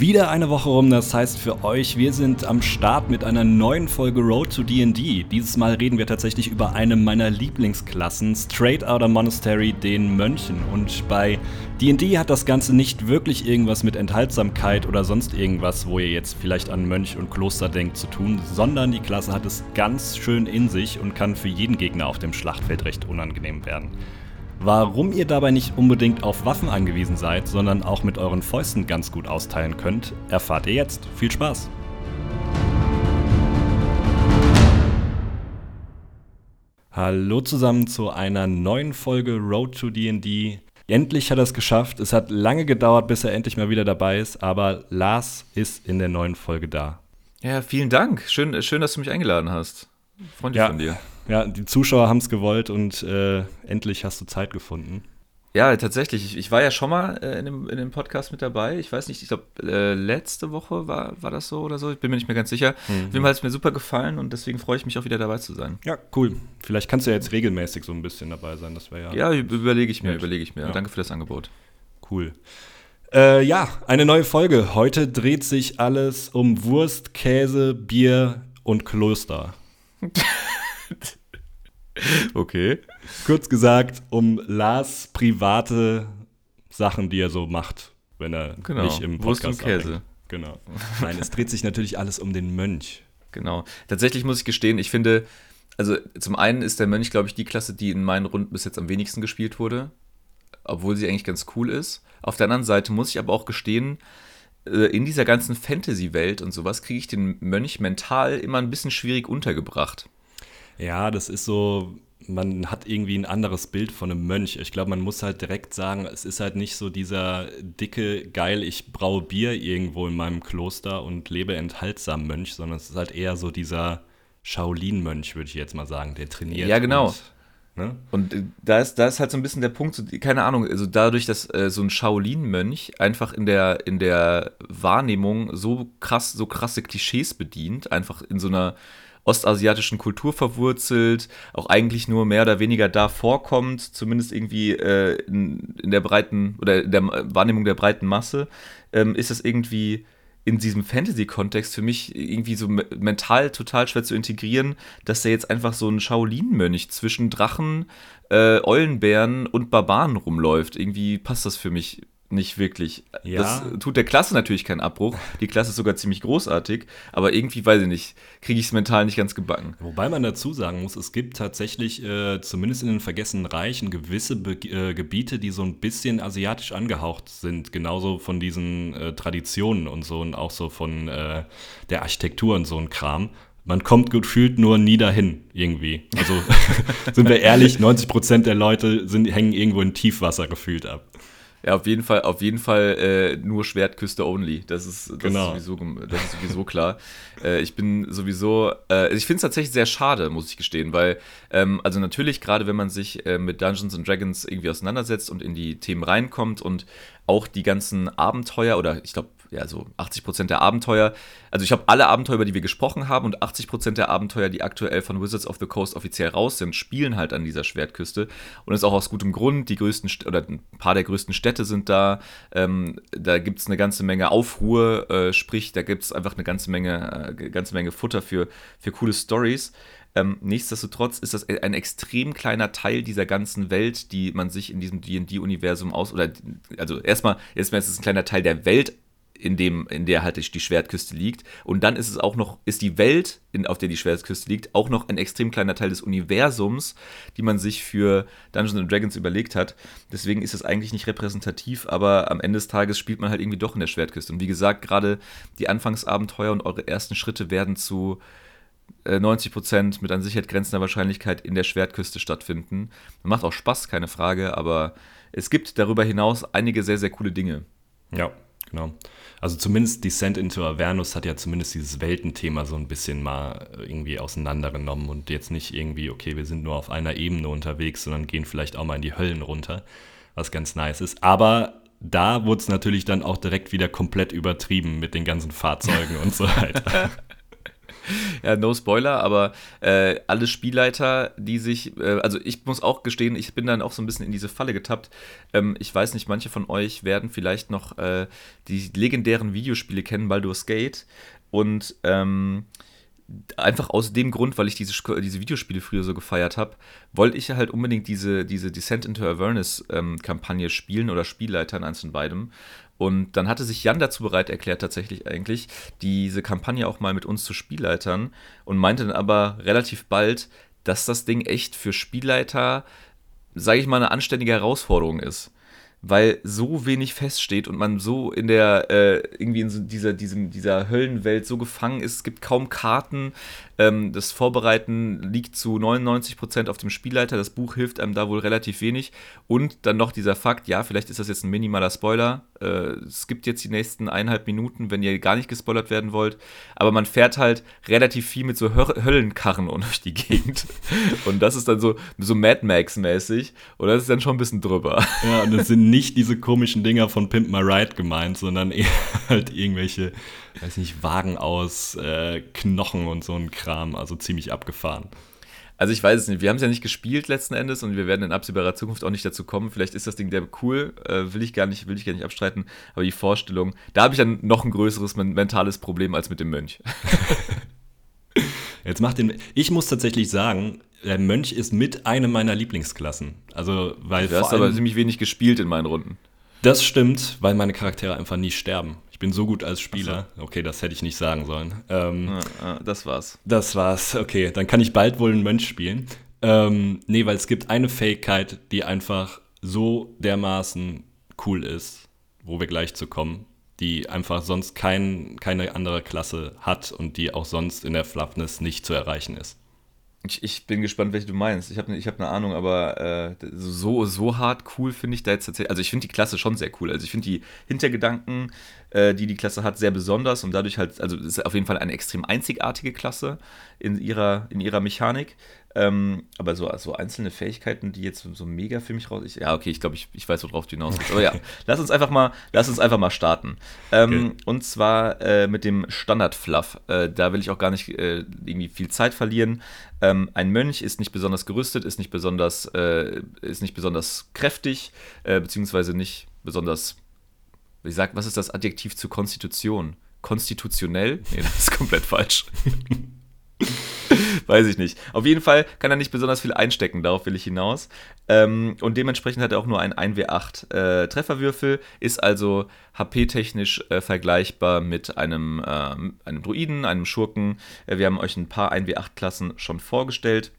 Wieder eine Woche rum, das heißt für euch, wir sind am Start mit einer neuen Folge Road to D&D. Dieses Mal reden wir tatsächlich über eine meiner Lieblingsklassen, Straight Outta Monastery, den Mönchen. Und bei D&D hat das Ganze nicht wirklich irgendwas mit Enthaltsamkeit oder sonst irgendwas, wo ihr jetzt vielleicht an Mönch und Kloster denkt, zu tun, sondern die Klasse hat es ganz schön in sich und kann für jeden Gegner auf dem Schlachtfeld recht unangenehm werden. Warum ihr dabei nicht unbedingt auf Waffen angewiesen seid, sondern auch mit euren Fäusten ganz gut austeilen könnt, erfahrt ihr jetzt. Viel Spaß! Hallo zusammen zu einer neuen Folge Road to D&D. Endlich hat er es geschafft. Es hat lange gedauert, bis er endlich mal wieder dabei ist, aber Lars ist in der neuen Folge da. Ja, vielen Dank. Schön, schön dass du mich eingeladen hast. Freundlich ja. von dir. Ja, die Zuschauer haben es gewollt und äh, endlich hast du Zeit gefunden. Ja, tatsächlich. Ich, ich war ja schon mal äh, in, dem, in dem Podcast mit dabei. Ich weiß nicht, ich glaube, äh, letzte Woche war, war das so oder so. Ich bin mir nicht mehr ganz sicher. Mhm. Auf jeden Fall hat es mir super gefallen und deswegen freue ich mich auch wieder dabei zu sein. Ja, cool. Vielleicht kannst du ja jetzt regelmäßig so ein bisschen dabei sein. Das wäre ja. Ja, überlege ich mir, überlege ich mir. Ja. Danke für das Angebot. Cool. Äh, ja, eine neue Folge. Heute dreht sich alles um Wurst, Käse, Bier und Kloster. Okay. Kurz gesagt, um Lars private Sachen, die er so macht, wenn er genau. nicht im Podcast Wurst und Käse. Abhängt. Genau. Nein, es dreht sich natürlich alles um den Mönch. Genau. Tatsächlich muss ich gestehen, ich finde, also zum einen ist der Mönch, glaube ich, die Klasse, die in meinen Runden bis jetzt am wenigsten gespielt wurde, obwohl sie eigentlich ganz cool ist. Auf der anderen Seite muss ich aber auch gestehen, äh, in dieser ganzen Fantasy-Welt und sowas kriege ich den Mönch mental immer ein bisschen schwierig untergebracht. Ja, das ist so, man hat irgendwie ein anderes Bild von einem Mönch. Ich glaube, man muss halt direkt sagen, es ist halt nicht so dieser dicke, geil, ich braue Bier irgendwo in meinem Kloster und lebe enthaltsam Mönch, sondern es ist halt eher so dieser Shaolin-Mönch, würde ich jetzt mal sagen, der trainiert. Ja, genau. Und, ne? und äh, da, ist, da ist halt so ein bisschen der Punkt, so, keine Ahnung, also dadurch, dass äh, so ein Shaolin-Mönch einfach in der, in der Wahrnehmung so krass, so krasse Klischees bedient, einfach in so einer ostasiatischen Kultur verwurzelt, auch eigentlich nur mehr oder weniger da vorkommt, zumindest irgendwie äh, in, in, der breiten oder in der Wahrnehmung der breiten Masse, ähm, ist das irgendwie in diesem Fantasy-Kontext für mich irgendwie so mental total schwer zu integrieren, dass da jetzt einfach so ein Shaolin-Mönch zwischen Drachen, äh, Eulenbären und Barbaren rumläuft. Irgendwie passt das für mich nicht wirklich. Ja. Das tut der Klasse natürlich keinen Abbruch. Die Klasse ist sogar ziemlich großartig, aber irgendwie, weiß ich nicht, kriege ich es mental nicht ganz gebacken. Wobei man dazu sagen muss, es gibt tatsächlich, äh, zumindest in den Vergessenen Reichen, gewisse Be äh, Gebiete, die so ein bisschen asiatisch angehaucht sind. Genauso von diesen äh, Traditionen und so und auch so von äh, der Architektur und so ein Kram. Man kommt gefühlt nur nie dahin, irgendwie. Also sind wir ehrlich, 90% der Leute sind, hängen irgendwo in Tiefwasser gefühlt ab. Ja, auf jeden Fall, auf jeden Fall äh, nur Schwertküste only. Das ist, das genau. ist, sowieso, das ist sowieso klar. äh, ich bin sowieso, äh, ich finde es tatsächlich sehr schade, muss ich gestehen, weil, ähm, also natürlich, gerade wenn man sich äh, mit Dungeons and Dragons irgendwie auseinandersetzt und in die Themen reinkommt und auch die ganzen Abenteuer oder ich glaube, ja, so 80 Prozent der Abenteuer. Also ich habe alle Abenteuer, über die wir gesprochen haben und 80 Prozent der Abenteuer, die aktuell von Wizards of the Coast offiziell raus sind, spielen halt an dieser Schwertküste. Und das ist auch aus gutem Grund. Die größten, oder ein paar der größten Städte sind da. Ähm, da gibt es eine ganze Menge Aufruhr, äh, sprich, da gibt es einfach eine ganze Menge, äh, ganze Menge Futter für, für coole Stories. Ähm, nichtsdestotrotz ist das ein extrem kleiner Teil dieser ganzen Welt, die man sich in diesem D&D-Universum aus, oder, also erstmal, erstmal ist es ein kleiner Teil der Welt in dem, in der halt die Schwertküste liegt. Und dann ist es auch noch, ist die Welt, in, auf der die Schwertküste liegt, auch noch ein extrem kleiner Teil des Universums, die man sich für Dungeons Dragons überlegt hat. Deswegen ist es eigentlich nicht repräsentativ, aber am Ende des Tages spielt man halt irgendwie doch in der Schwertküste. Und wie gesagt, gerade die Anfangsabenteuer und eure ersten Schritte werden zu 90 äh, Prozent mit an Sicherheit grenzender Wahrscheinlichkeit in der Schwertküste stattfinden. Macht auch Spaß, keine Frage, aber es gibt darüber hinaus einige sehr, sehr coole Dinge. Ja, genau. Also zumindest Descent into Avernus hat ja zumindest dieses Weltenthema so ein bisschen mal irgendwie auseinandergenommen und jetzt nicht irgendwie, okay, wir sind nur auf einer Ebene unterwegs, sondern gehen vielleicht auch mal in die Höllen runter, was ganz nice ist. Aber da wurde es natürlich dann auch direkt wieder komplett übertrieben mit den ganzen Fahrzeugen und so weiter. ja, no Spoiler, aber äh, alle Spielleiter, die sich, äh, also ich muss auch gestehen, ich bin dann auch so ein bisschen in diese Falle getappt. Ähm, ich weiß nicht, manche von euch werden vielleicht noch äh, die legendären Videospiele kennen, Baldur's Gate. Und ähm, einfach aus dem Grund, weil ich diese, diese Videospiele früher so gefeiert habe, wollte ich halt unbedingt diese, diese Descent into Awareness-Kampagne ähm, spielen oder Spielleitern eins von beidem. Und dann hatte sich Jan dazu bereit erklärt, tatsächlich eigentlich, diese Kampagne auch mal mit uns zu Spielleitern und meinte dann aber relativ bald, dass das Ding echt für Spielleiter, sage ich mal, eine anständige Herausforderung ist weil so wenig feststeht und man so in der, äh, irgendwie in so dieser, diesem, dieser Höllenwelt so gefangen ist. Es gibt kaum Karten. Ähm, das Vorbereiten liegt zu 99% auf dem Spielleiter. Das Buch hilft einem da wohl relativ wenig. Und dann noch dieser Fakt, ja, vielleicht ist das jetzt ein minimaler Spoiler. Äh, es gibt jetzt die nächsten eineinhalb Minuten, wenn ihr gar nicht gespoilert werden wollt. Aber man fährt halt relativ viel mit so Höllenkarren durch die Gegend. und das ist dann so, so Mad Max-mäßig. Und das ist dann schon ein bisschen drüber. Ja, und das sind nicht diese komischen Dinger von Pimp My Ride gemeint, sondern eher halt irgendwelche, weiß nicht, Wagen aus äh, Knochen und so ein Kram, also ziemlich abgefahren. Also ich weiß es nicht. Wir haben es ja nicht gespielt letzten Endes und wir werden in absehbarer Zukunft auch nicht dazu kommen. Vielleicht ist das Ding der cool, äh, will ich gar nicht, will ich gar nicht abstreiten. Aber die Vorstellung, da habe ich dann noch ein größeres mentales Problem als mit dem Mönch. Jetzt macht den. Ich muss tatsächlich sagen, der Mönch ist mit einer meiner Lieblingsklassen. Also, weil du hast aber ziemlich wenig gespielt in meinen Runden. Das stimmt, weil meine Charaktere einfach nie sterben. Ich bin so gut als Spieler. So. Okay, das hätte ich nicht sagen sollen. Ähm, ja, das war's. Das war's. Okay, dann kann ich bald wohl einen Mönch spielen. Ähm, nee, weil es gibt eine Fähigkeit, die einfach so dermaßen cool ist, wo wir gleich zu kommen, die einfach sonst kein, keine andere Klasse hat und die auch sonst in der Fluffness nicht zu erreichen ist. Ich, ich bin gespannt, welche du meinst. Ich habe ich hab eine Ahnung, aber äh, so, so hart cool finde ich da jetzt tatsächlich. Also, ich finde die Klasse schon sehr cool. Also, ich finde die Hintergedanken, äh, die die Klasse hat, sehr besonders und dadurch halt, also, es ist auf jeden Fall eine extrem einzigartige Klasse in ihrer, in ihrer Mechanik. Ähm, aber so, so einzelne Fähigkeiten, die jetzt so mega für mich raus. Ich, ja, okay, ich glaube, ich, ich weiß, worauf du hinaus willst. Aber ja, lass uns einfach mal, lass uns einfach mal starten. Ähm, okay. Und zwar äh, mit dem Standard-Fluff. Äh, da will ich auch gar nicht äh, irgendwie viel Zeit verlieren. Ähm, ein Mönch ist nicht besonders gerüstet, ist nicht besonders, äh, ist nicht besonders kräftig, äh, beziehungsweise nicht besonders. Wie sagt, was ist das Adjektiv zur Konstitution? Konstitutionell? Nee, das ist komplett falsch. Weiß ich nicht. Auf jeden Fall kann er nicht besonders viel einstecken, darauf will ich hinaus. Ähm, und dementsprechend hat er auch nur einen 1W8 äh, Trefferwürfel, ist also HP-technisch äh, vergleichbar mit einem, äh, einem Druiden, einem Schurken. Äh, wir haben euch ein paar 1W8-Klassen schon vorgestellt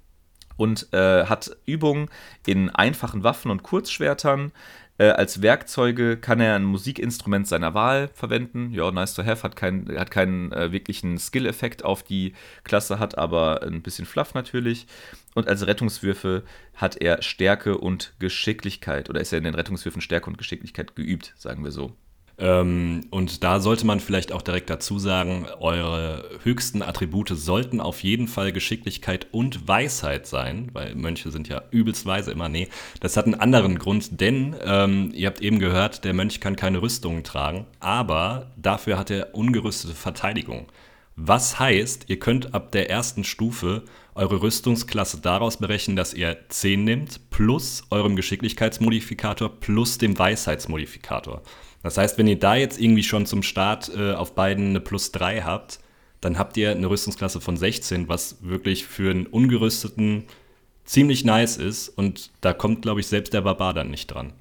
und äh, hat Übungen in einfachen Waffen und Kurzschwertern, äh, als Werkzeuge kann er ein Musikinstrument seiner Wahl verwenden. Ja, nice to have, hat, kein, hat keinen äh, wirklichen Skill-Effekt auf die Klasse, hat aber ein bisschen Fluff natürlich. Und als Rettungswürfe hat er Stärke und Geschicklichkeit. Oder ist er in den Rettungswürfen Stärke und Geschicklichkeit geübt, sagen wir so. Ähm, und da sollte man vielleicht auch direkt dazu sagen, eure höchsten Attribute sollten auf jeden Fall Geschicklichkeit und Weisheit sein, weil Mönche sind ja übelst immer. Nee, das hat einen anderen Grund, denn ähm, ihr habt eben gehört, der Mönch kann keine Rüstungen tragen, aber dafür hat er ungerüstete Verteidigung. Was heißt, ihr könnt ab der ersten Stufe eure Rüstungsklasse daraus berechnen, dass ihr 10 nimmt, plus eurem Geschicklichkeitsmodifikator, plus dem Weisheitsmodifikator. Das heißt, wenn ihr da jetzt irgendwie schon zum Start äh, auf beiden eine Plus 3 habt, dann habt ihr eine Rüstungsklasse von 16, was wirklich für einen ungerüsteten ziemlich nice ist. Und da kommt, glaube ich, selbst der Barbar dann nicht dran.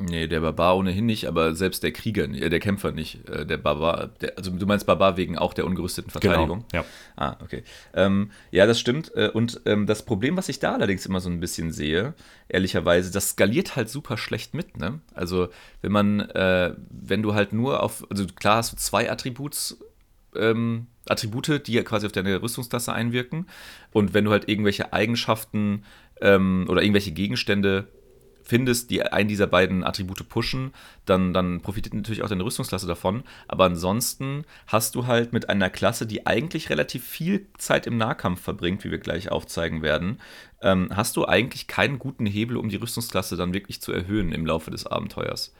Nee, der Barbar ohnehin nicht, aber selbst der Krieger, äh, der Kämpfer nicht. Äh, der Barbar, der, also du meinst Barbar wegen auch der ungerüsteten genau, Verteidigung? Genau, ja. Ah, okay. Ähm, ja, das stimmt. Äh, und ähm, das Problem, was ich da allerdings immer so ein bisschen sehe, ehrlicherweise, das skaliert halt super schlecht mit, ne? Also, wenn man, äh, wenn du halt nur auf, also klar hast du zwei Attributs, ähm, Attribute, die ja quasi auf deine Rüstungsklasse einwirken. Und wenn du halt irgendwelche Eigenschaften ähm, oder irgendwelche Gegenstände findest, die einen dieser beiden Attribute pushen, dann, dann profitiert natürlich auch deine Rüstungsklasse davon. Aber ansonsten hast du halt mit einer Klasse, die eigentlich relativ viel Zeit im Nahkampf verbringt, wie wir gleich aufzeigen werden, ähm, hast du eigentlich keinen guten Hebel, um die Rüstungsklasse dann wirklich zu erhöhen im Laufe des Abenteuers.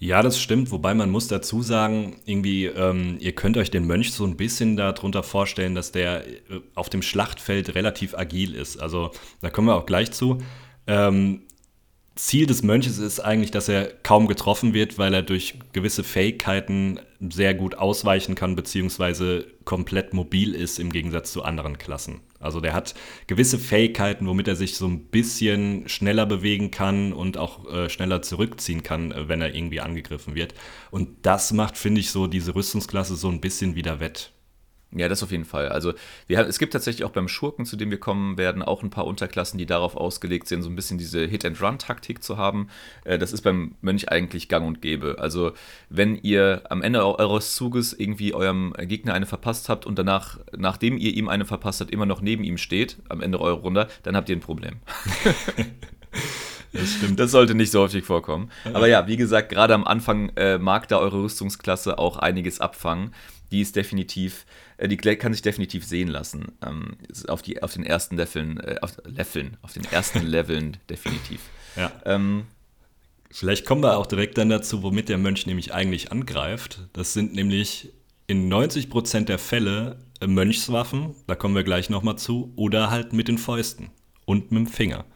Ja, das stimmt, wobei man muss dazu sagen, irgendwie, ähm, ihr könnt euch den Mönch so ein bisschen darunter vorstellen, dass der äh, auf dem Schlachtfeld relativ agil ist. Also da kommen wir auch gleich zu. Ähm, Ziel des Mönches ist eigentlich, dass er kaum getroffen wird, weil er durch gewisse Fähigkeiten sehr gut ausweichen kann, beziehungsweise komplett mobil ist im Gegensatz zu anderen Klassen. Also der hat gewisse Fähigkeiten, womit er sich so ein bisschen schneller bewegen kann und auch äh, schneller zurückziehen kann, äh, wenn er irgendwie angegriffen wird. Und das macht, finde ich, so diese Rüstungsklasse so ein bisschen wieder wett. Ja, das auf jeden Fall. Also wir haben, es gibt tatsächlich auch beim Schurken, zu dem wir kommen werden, auch ein paar Unterklassen, die darauf ausgelegt sind, so ein bisschen diese Hit-and-Run-Taktik zu haben. Äh, das ist beim Mönch eigentlich gang und gäbe. Also wenn ihr am Ende eures Zuges irgendwie eurem Gegner eine verpasst habt und danach, nachdem ihr ihm eine verpasst habt, immer noch neben ihm steht, am Ende eurer Runde, dann habt ihr ein Problem. Das stimmt. Das sollte nicht so häufig vorkommen. Aber ja, wie gesagt, gerade am Anfang äh, mag da eure Rüstungsklasse auch einiges abfangen. Die ist definitiv die kann sich definitiv sehen lassen. Ähm, auf, die, auf den ersten Leveln, äh, auf, Leveln, auf den ersten Leveln definitiv. Ja. Ähm, Vielleicht kommen wir auch direkt dann dazu, womit der Mönch nämlich eigentlich angreift. Das sind nämlich in 90% der Fälle äh, Mönchswaffen, da kommen wir gleich nochmal zu, oder halt mit den Fäusten und mit dem Finger.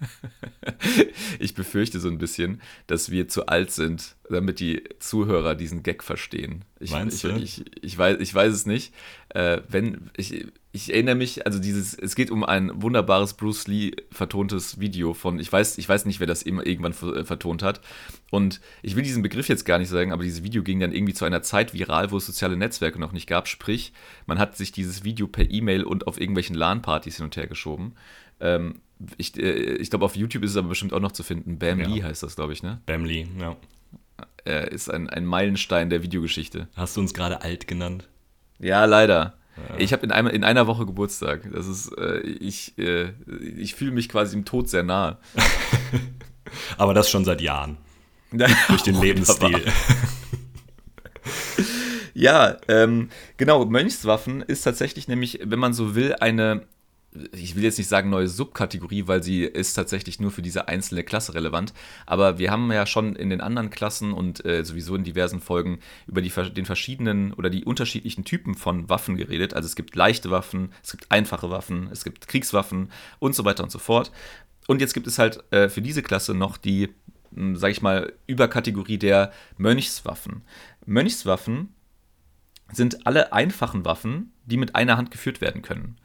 ich befürchte so ein bisschen, dass wir zu alt sind, damit die Zuhörer diesen Gag verstehen. Ich, Meinst ich, du? Ich, ich, weiß, ich weiß es nicht. Äh, wenn, ich, ich erinnere mich, also dieses, es geht um ein wunderbares Bruce Lee vertontes Video von, ich weiß, ich weiß nicht, wer das immer irgendwann äh, vertont hat. Und ich will diesen Begriff jetzt gar nicht sagen, aber dieses Video ging dann irgendwie zu einer Zeit viral, wo es soziale Netzwerke noch nicht gab. Sprich, man hat sich dieses Video per E-Mail und auf irgendwelchen LAN-Partys hin und her geschoben. Ähm, ich, äh, ich glaube, auf YouTube ist es aber bestimmt auch noch zu finden. Bam ja. Lee heißt das, glaube ich, ne? Bam Lee, ja. Er ist ein, ein Meilenstein der Videogeschichte. Hast du uns gerade alt genannt? Ja, leider. Ja. Ich habe in, in einer Woche Geburtstag. Das ist, äh, ich, äh, ich fühle mich quasi im Tod sehr nahe. aber das schon seit Jahren. Durch den Lebensstil. ja, ähm, genau. Mönchswaffen ist tatsächlich nämlich, wenn man so will, eine ich will jetzt nicht sagen neue Subkategorie, weil sie ist tatsächlich nur für diese einzelne Klasse relevant. Aber wir haben ja schon in den anderen Klassen und äh, sowieso in diversen Folgen über die, den verschiedenen oder die unterschiedlichen Typen von Waffen geredet. Also es gibt leichte Waffen, es gibt einfache Waffen, es gibt Kriegswaffen und so weiter und so fort. Und jetzt gibt es halt äh, für diese Klasse noch die, hm, sag ich mal, Überkategorie der Mönchswaffen. Mönchswaffen sind alle einfachen Waffen, die mit einer Hand geführt werden können.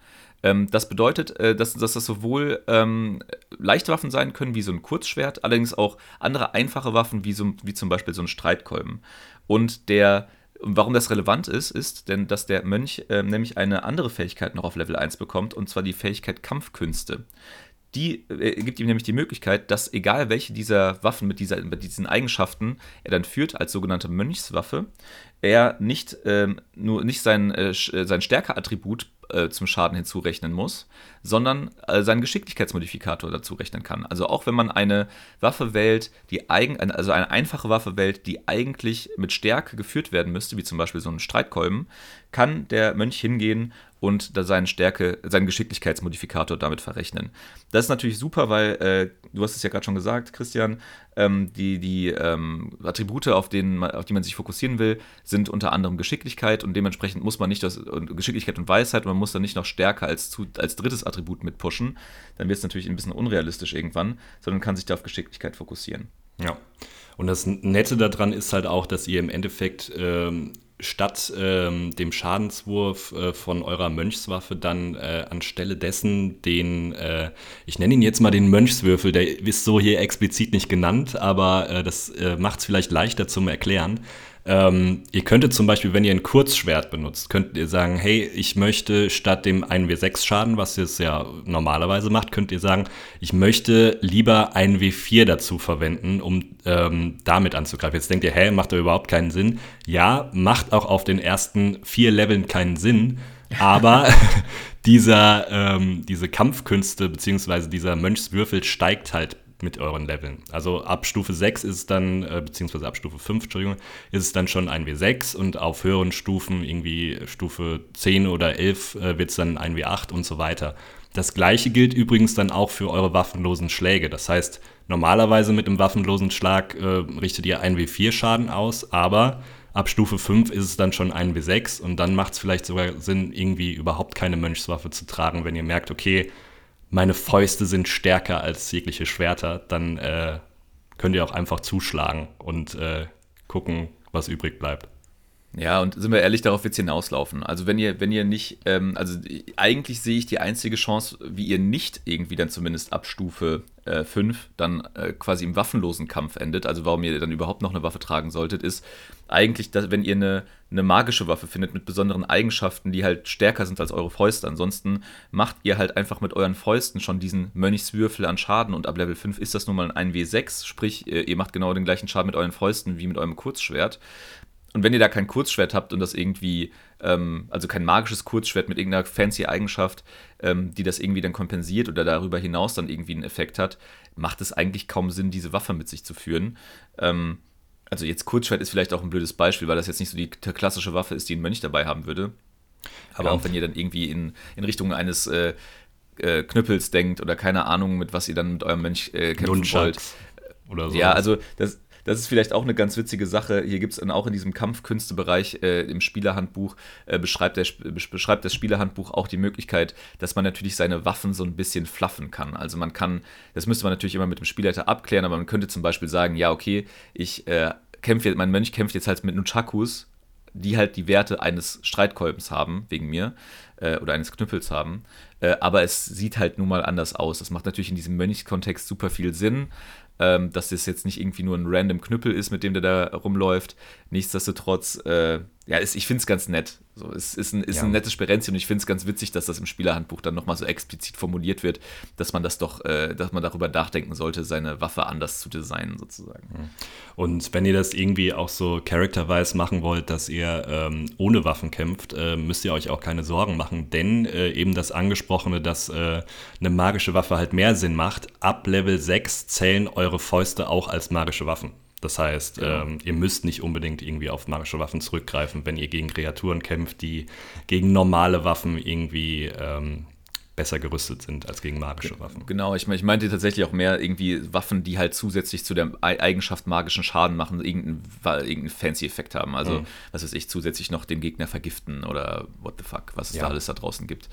Ähm, das bedeutet, äh, dass, dass, das sowohl ähm, leichte Waffen sein können, wie so ein Kurzschwert, allerdings auch andere einfache Waffen, wie, so, wie zum Beispiel so ein Streitkolben. Und der warum das relevant ist, ist, denn dass der Mönch äh, nämlich eine andere Fähigkeit noch auf Level 1 bekommt, und zwar die Fähigkeit Kampfkünste. Die äh, gibt ihm nämlich die Möglichkeit, dass egal welche dieser Waffen mit, dieser, mit diesen Eigenschaften er dann führt als sogenannte Mönchswaffe, er nicht ähm, nur nicht sein, äh, äh sein Stärkeattribut äh, zum Schaden hinzurechnen muss, sondern äh, seinen Geschicklichkeitsmodifikator dazu rechnen kann. Also auch wenn man eine Waffe wählt, die eigen, also eine einfache Waffe wählt, die eigentlich mit Stärke geführt werden müsste, wie zum Beispiel so ein Streitkolben, kann der Mönch hingehen und da seinen Stärke, seinen Geschicklichkeitsmodifikator damit verrechnen. Das ist natürlich super, weil, äh, du hast es ja gerade schon gesagt, Christian, ähm, die, die ähm, Attribute, auf, denen, auf die man sich fokussieren will, sind unter anderem Geschicklichkeit und dementsprechend muss man nicht das, Geschicklichkeit und Weisheit, man muss dann nicht noch Stärke als, zu, als drittes Attribut mit pushen. Dann wird es natürlich ein bisschen unrealistisch irgendwann, sondern kann sich da auf Geschicklichkeit fokussieren. Ja. Und das Nette daran ist halt auch, dass ihr im Endeffekt ähm, statt ähm, dem Schadenswurf äh, von eurer Mönchswaffe dann äh, anstelle dessen den, äh, ich nenne ihn jetzt mal den Mönchswürfel, der ist so hier explizit nicht genannt, aber äh, das äh, macht es vielleicht leichter zum Erklären. Ähm, ihr könntet zum Beispiel, wenn ihr ein Kurzschwert benutzt, könnt ihr sagen, hey, ich möchte statt dem 1W6 Schaden, was ihr es ja normalerweise macht, könnt ihr sagen, ich möchte lieber 1W4 dazu verwenden, um ähm, damit anzugreifen. Jetzt denkt ihr, hä, macht da überhaupt keinen Sinn. Ja, macht auch auf den ersten vier Leveln keinen Sinn, aber dieser, ähm, diese Kampfkünste bzw. dieser Mönchswürfel steigt halt mit euren Leveln. Also ab Stufe 6 ist es dann, äh, beziehungsweise ab Stufe 5, Entschuldigung, ist es dann schon ein W6 und auf höheren Stufen, irgendwie Stufe 10 oder 11, äh, wird es dann ein W8 und so weiter. Das gleiche gilt übrigens dann auch für eure waffenlosen Schläge. Das heißt, normalerweise mit einem waffenlosen Schlag äh, richtet ihr ein W4 Schaden aus, aber ab Stufe 5 ist es dann schon ein W6 und dann macht es vielleicht sogar Sinn, irgendwie überhaupt keine Mönchswaffe zu tragen, wenn ihr merkt, okay, meine Fäuste sind stärker als jegliche Schwerter, dann äh, könnt ihr auch einfach zuschlagen und äh, gucken, was übrig bleibt. Ja, und sind wir ehrlich, darauf wird es hinauslaufen. Also wenn ihr, wenn ihr nicht, ähm, also eigentlich sehe ich die einzige Chance, wie ihr nicht irgendwie dann zumindest ab Stufe 5 äh, dann äh, quasi im waffenlosen Kampf endet, also warum ihr dann überhaupt noch eine Waffe tragen solltet, ist eigentlich, dass, wenn ihr eine, eine magische Waffe findet mit besonderen Eigenschaften, die halt stärker sind als eure Fäuste. Ansonsten macht ihr halt einfach mit euren Fäusten schon diesen Mönchswürfel an Schaden und ab Level 5 ist das nun mal ein 1W6, sprich, ihr macht genau den gleichen Schaden mit euren Fäusten wie mit eurem Kurzschwert. Und wenn ihr da kein Kurzschwert habt und das irgendwie, ähm, also kein magisches Kurzschwert mit irgendeiner fancy Eigenschaft, ähm, die das irgendwie dann kompensiert oder darüber hinaus dann irgendwie einen Effekt hat, macht es eigentlich kaum Sinn, diese Waffe mit sich zu führen. Ähm, also jetzt Kurzschwert ist vielleicht auch ein blödes Beispiel, weil das jetzt nicht so die klassische Waffe ist, die ein Mönch dabei haben würde. Aber ja. auch wenn ihr dann irgendwie in, in Richtung eines äh, äh, Knüppels denkt oder keine Ahnung, mit was ihr dann mit eurem Mönch äh, kämpfen Nunchucks wollt. Oder so. Ja, also das, das ist vielleicht auch eine ganz witzige Sache. Hier gibt es dann auch in diesem Kampfkünstebereich äh, im Spielerhandbuch, äh, beschreibt, der, beschreibt das Spielerhandbuch auch die Möglichkeit, dass man natürlich seine Waffen so ein bisschen fluffen kann. Also man kann, das müsste man natürlich immer mit dem Spielleiter abklären, aber man könnte zum Beispiel sagen, ja, okay, ich äh, kämpfe, mein Mönch kämpft jetzt halt mit Nunchakus, die halt die Werte eines Streitkolbens haben, wegen mir, äh, oder eines Knüppels haben. Äh, aber es sieht halt nun mal anders aus. Das macht natürlich in diesem Mönchskontext super viel Sinn ähm, dass das jetzt nicht irgendwie nur ein random Knüppel ist, mit dem der da rumläuft. Nichtsdestotrotz, äh, ja, ist, ich finde es ganz nett. So, es ist ein, ist ja. ein nettes Sperenzchen und ich finde es ganz witzig, dass das im Spielerhandbuch dann nochmal so explizit formuliert wird, dass man das doch, äh, dass man darüber nachdenken sollte, seine Waffe anders zu designen, sozusagen. Mhm. Und wenn ihr das irgendwie auch so character-wise machen wollt, dass ihr ähm, ohne Waffen kämpft, äh, müsst ihr euch auch keine Sorgen machen, denn äh, eben das angesprochene, dass äh, eine magische Waffe halt mehr Sinn macht, ab Level 6 zählen eure Fäuste auch als magische Waffen. Das heißt, genau. ähm, ihr müsst nicht unbedingt irgendwie auf magische Waffen zurückgreifen, wenn ihr gegen Kreaturen kämpft, die gegen normale Waffen irgendwie ähm, besser gerüstet sind als gegen magische Waffen. Genau, ich, ich meinte tatsächlich auch mehr irgendwie Waffen, die halt zusätzlich zu der Eigenschaft magischen Schaden machen, irgendeinen, irgendeinen fancy Effekt haben. Also, mhm. was weiß ich, zusätzlich noch den Gegner vergiften oder what the fuck, was es ja. da alles da draußen gibt.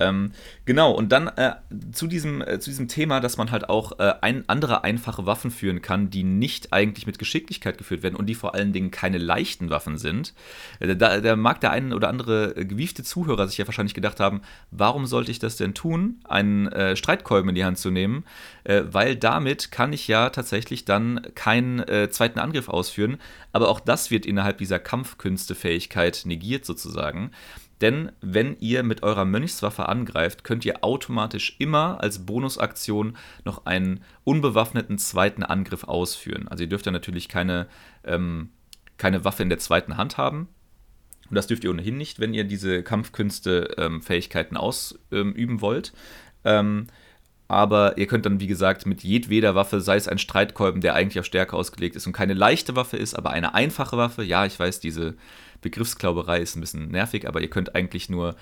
Ähm, genau, und dann äh, zu, diesem, äh, zu diesem Thema, dass man halt auch äh, ein, andere einfache Waffen führen kann, die nicht eigentlich mit Geschicklichkeit geführt werden und die vor allen Dingen keine leichten Waffen sind. Äh, da, da mag der ein oder andere gewiefte Zuhörer sich ja wahrscheinlich gedacht haben, warum sollte ich das denn tun, einen äh, Streitkolben in die Hand zu nehmen? Äh, weil damit kann ich ja tatsächlich dann keinen zweiten Angriff ausführen. Aber auch das wird innerhalb dieser Kampfkünstefähigkeit negiert sozusagen. Denn wenn ihr mit eurer Mönchswaffe angreift, könnt ihr automatisch immer als Bonusaktion noch einen unbewaffneten zweiten Angriff ausführen. Also ihr dürft ja natürlich keine, ähm, keine Waffe in der zweiten Hand haben. Und das dürft ihr ohnehin nicht, wenn ihr diese Kampfkünste-Fähigkeiten ähm, ausüben wollt. Ähm, aber ihr könnt dann, wie gesagt, mit jedweder Waffe, sei es ein Streitkolben, der eigentlich auf Stärke ausgelegt ist und keine leichte Waffe ist, aber eine einfache Waffe, ja, ich weiß, diese Begriffsklauberei ist ein bisschen nervig, aber ihr könnt eigentlich nur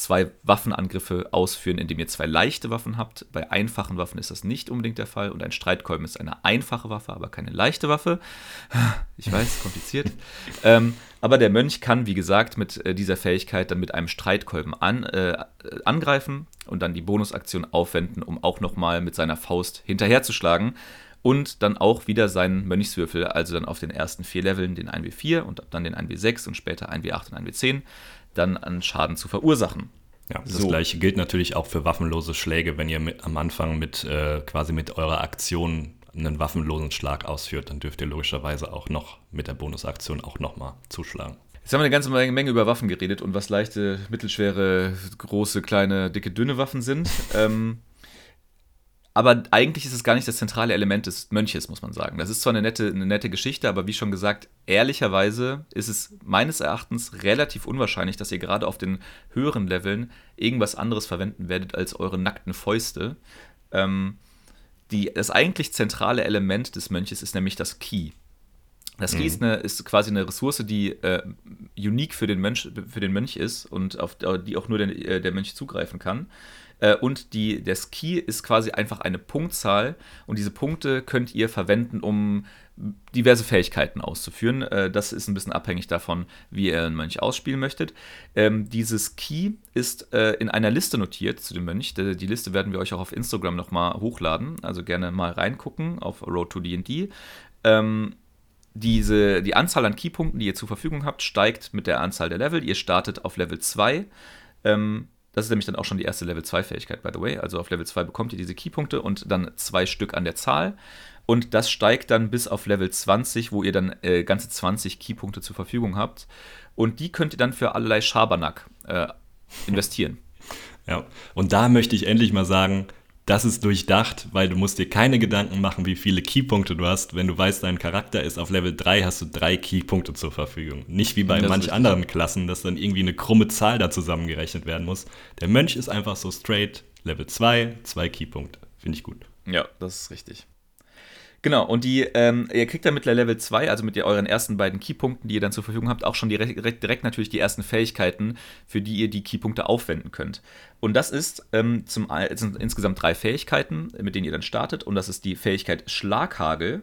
zwei Waffenangriffe ausführen, indem ihr zwei leichte Waffen habt. Bei einfachen Waffen ist das nicht unbedingt der Fall und ein Streitkolben ist eine einfache Waffe, aber keine leichte Waffe. Ich weiß, kompliziert. ähm, aber der Mönch kann, wie gesagt, mit äh, dieser Fähigkeit dann mit einem Streitkolben an, äh, angreifen und dann die Bonusaktion aufwenden, um auch nochmal mit seiner Faust hinterherzuschlagen und dann auch wieder seinen Mönchswürfel, also dann auf den ersten vier Leveln den 1W4 und dann den 1W6 und später 1W8 und 1W10 dann an Schaden zu verursachen. Ja, das so. gleiche gilt natürlich auch für waffenlose Schläge, wenn ihr mit, am Anfang mit äh, quasi mit eurer Aktion einen waffenlosen Schlag ausführt, dann dürft ihr logischerweise auch noch mit der Bonusaktion auch nochmal zuschlagen. Jetzt haben wir eine ganze Menge über Waffen geredet und was leichte, mittelschwere, große, kleine, dicke, dünne Waffen sind. ähm, aber eigentlich ist es gar nicht das zentrale Element des Mönches, muss man sagen. Das ist zwar eine nette, eine nette Geschichte, aber wie schon gesagt, ehrlicherweise ist es meines Erachtens relativ unwahrscheinlich, dass ihr gerade auf den höheren Leveln irgendwas anderes verwenden werdet als eure nackten Fäuste. Ähm, die, das eigentlich zentrale Element des Mönches ist nämlich das Key. Das Key mhm. ist, eine, ist, quasi eine Ressource, die äh, unique für den, Mönch, für den Mönch ist und auf die auch nur der, äh, der Mönch zugreifen kann. Äh, und die, das Key ist quasi einfach eine Punktzahl und diese Punkte könnt ihr verwenden, um diverse Fähigkeiten auszuführen. Äh, das ist ein bisschen abhängig davon, wie ihr einen Mönch ausspielen möchtet. Ähm, dieses Key ist äh, in einer Liste notiert zu dem Mönch. Die Liste werden wir euch auch auf Instagram nochmal hochladen, also gerne mal reingucken auf Road to D&D. Ähm, diese, die Anzahl an Keypunkten, die ihr zur Verfügung habt, steigt mit der Anzahl der Level. Ihr startet auf Level 2. Ähm, das ist nämlich dann auch schon die erste Level 2 Fähigkeit, by the way. Also auf Level 2 bekommt ihr diese Keypunkte und dann zwei Stück an der Zahl. Und das steigt dann bis auf Level 20, wo ihr dann äh, ganze 20 Keypunkte zur Verfügung habt. Und die könnt ihr dann für allerlei Schabernack äh, investieren. Ja, und da möchte ich endlich mal sagen, das ist durchdacht, weil du musst dir keine Gedanken machen, wie viele Keypunkte du hast. Wenn du weißt, dein Charakter ist auf Level 3, hast du drei Keypunkte zur Verfügung. Nicht wie bei das manch anderen Klassen, dass dann irgendwie eine krumme Zahl da zusammengerechnet werden muss. Der Mönch ist einfach so straight, Level 2, zwei Keypunkte. Finde ich gut. Ja, das ist richtig. Genau, und die, ähm, ihr kriegt dann mit der Level 2, also mit euren ersten beiden Keypunkten, die ihr dann zur Verfügung habt, auch schon direkt, direkt, direkt natürlich die ersten Fähigkeiten, für die ihr die Keypunkte aufwenden könnt. Und das ist ähm, zum, sind insgesamt drei Fähigkeiten, mit denen ihr dann startet. Und das ist die Fähigkeit Schlaghagel.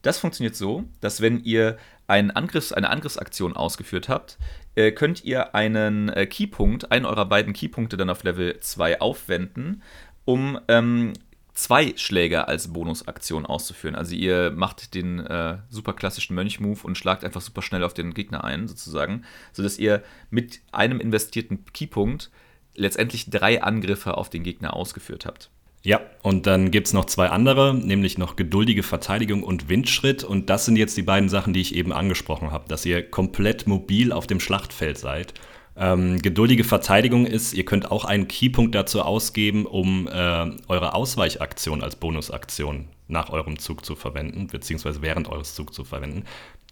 Das funktioniert so, dass wenn ihr einen Angriffs-, eine Angriffsaktion ausgeführt habt, äh, könnt ihr einen äh, Keypunkt, einen eurer beiden Keypunkte dann auf Level 2 aufwenden, um ähm, zwei Schläge als Bonusaktion auszuführen. Also ihr macht den äh, super klassischen Mönch-Move und schlagt einfach super schnell auf den Gegner ein, sozusagen, sodass ihr mit einem investierten Keypunkt letztendlich drei Angriffe auf den Gegner ausgeführt habt. Ja, und dann gibt es noch zwei andere, nämlich noch geduldige Verteidigung und Windschritt. Und das sind jetzt die beiden Sachen, die ich eben angesprochen habe, dass ihr komplett mobil auf dem Schlachtfeld seid ähm, geduldige Verteidigung ist, ihr könnt auch einen Keypunkt dazu ausgeben, um äh, eure Ausweichaktion als Bonusaktion nach eurem Zug zu verwenden, beziehungsweise während eures Zugs zu verwenden.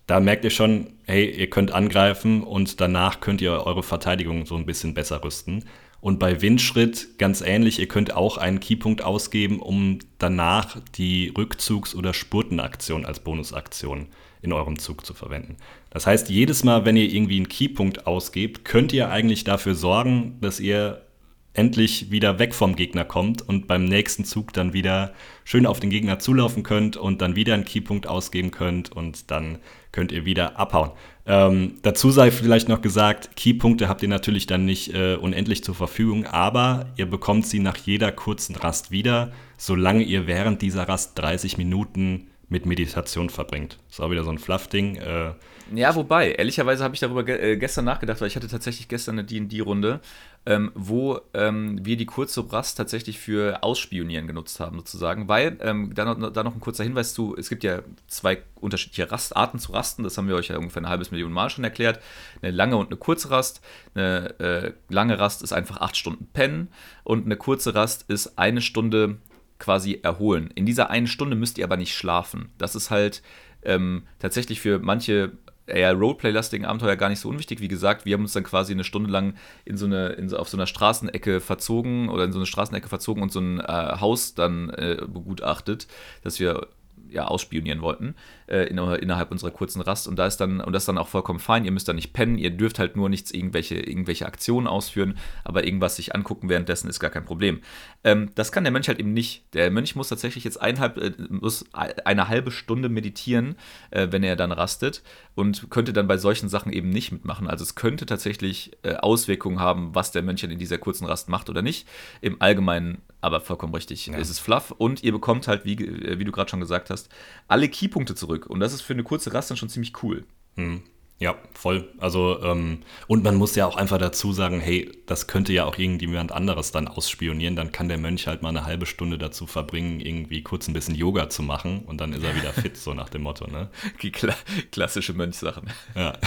Da merkt ihr schon, hey, ihr könnt angreifen und danach könnt ihr eure Verteidigung so ein bisschen besser rüsten. Und bei Windschritt ganz ähnlich, ihr könnt auch einen Keypunkt ausgeben, um danach die Rückzugs- oder Spurtenaktion als Bonusaktion in eurem Zug zu verwenden. Das heißt, jedes Mal, wenn ihr irgendwie einen Keypunkt ausgebt, könnt ihr eigentlich dafür sorgen, dass ihr endlich wieder weg vom Gegner kommt und beim nächsten Zug dann wieder schön auf den Gegner zulaufen könnt und dann wieder einen Keypunkt ausgeben könnt und dann könnt ihr wieder abhauen. Ähm, dazu sei vielleicht noch gesagt, Keypunkte habt ihr natürlich dann nicht äh, unendlich zur Verfügung, aber ihr bekommt sie nach jeder kurzen Rast wieder, solange ihr während dieser Rast 30 Minuten mit Meditation verbringt. Das auch wieder so ein Fluff-Ding. Äh, ja, wobei, ehrlicherweise habe ich darüber ge äh, gestern nachgedacht, weil ich hatte tatsächlich gestern eine D&D-Runde, ähm, wo ähm, wir die kurze Rast tatsächlich für Ausspionieren genutzt haben, sozusagen. Weil, ähm, da, noch, da noch ein kurzer Hinweis zu, es gibt ja zwei unterschiedliche Rastarten zu rasten, das haben wir euch ja ungefähr ein halbes Million Mal schon erklärt. Eine lange und eine kurze Rast. Eine äh, lange Rast ist einfach acht Stunden pennen und eine kurze Rast ist eine Stunde quasi erholen. In dieser einen Stunde müsst ihr aber nicht schlafen. Das ist halt ähm, tatsächlich für manche eher Roleplay-lastigen Abenteuer gar nicht so unwichtig. Wie gesagt, wir haben uns dann quasi eine Stunde lang in so eine, in so, auf so einer Straßenecke verzogen oder in so eine Straßenecke verzogen und so ein äh, Haus dann äh, begutachtet, dass wir ja, ausspionieren wollten äh, in, innerhalb unserer kurzen Rast. Und da ist dann, und das ist dann auch vollkommen fein, ihr müsst da nicht pennen, ihr dürft halt nur nichts, irgendwelche, irgendwelche Aktionen ausführen, aber irgendwas sich angucken währenddessen ist gar kein Problem. Ähm, das kann der Mönch halt eben nicht. Der Mönch muss tatsächlich jetzt eineinhalb, äh, muss eine halbe Stunde meditieren, äh, wenn er dann rastet und könnte dann bei solchen Sachen eben nicht mitmachen. Also es könnte tatsächlich äh, Auswirkungen haben, was der Mönch in dieser kurzen Rast macht oder nicht. Im Allgemeinen aber vollkommen richtig. Ja. Es ist fluff und ihr bekommt halt, wie, wie du gerade schon gesagt hast, alle Keypunkte zurück. Und das ist für eine kurze Rast dann schon ziemlich cool. Hm. Ja, voll. Also, ähm, und man muss ja auch einfach dazu sagen, hey, das könnte ja auch irgendjemand anderes dann ausspionieren. Dann kann der Mönch halt mal eine halbe Stunde dazu verbringen, irgendwie kurz ein bisschen Yoga zu machen und dann ist er wieder fit, so nach dem Motto, ne? Kla klassische Mönchsachen. Ja.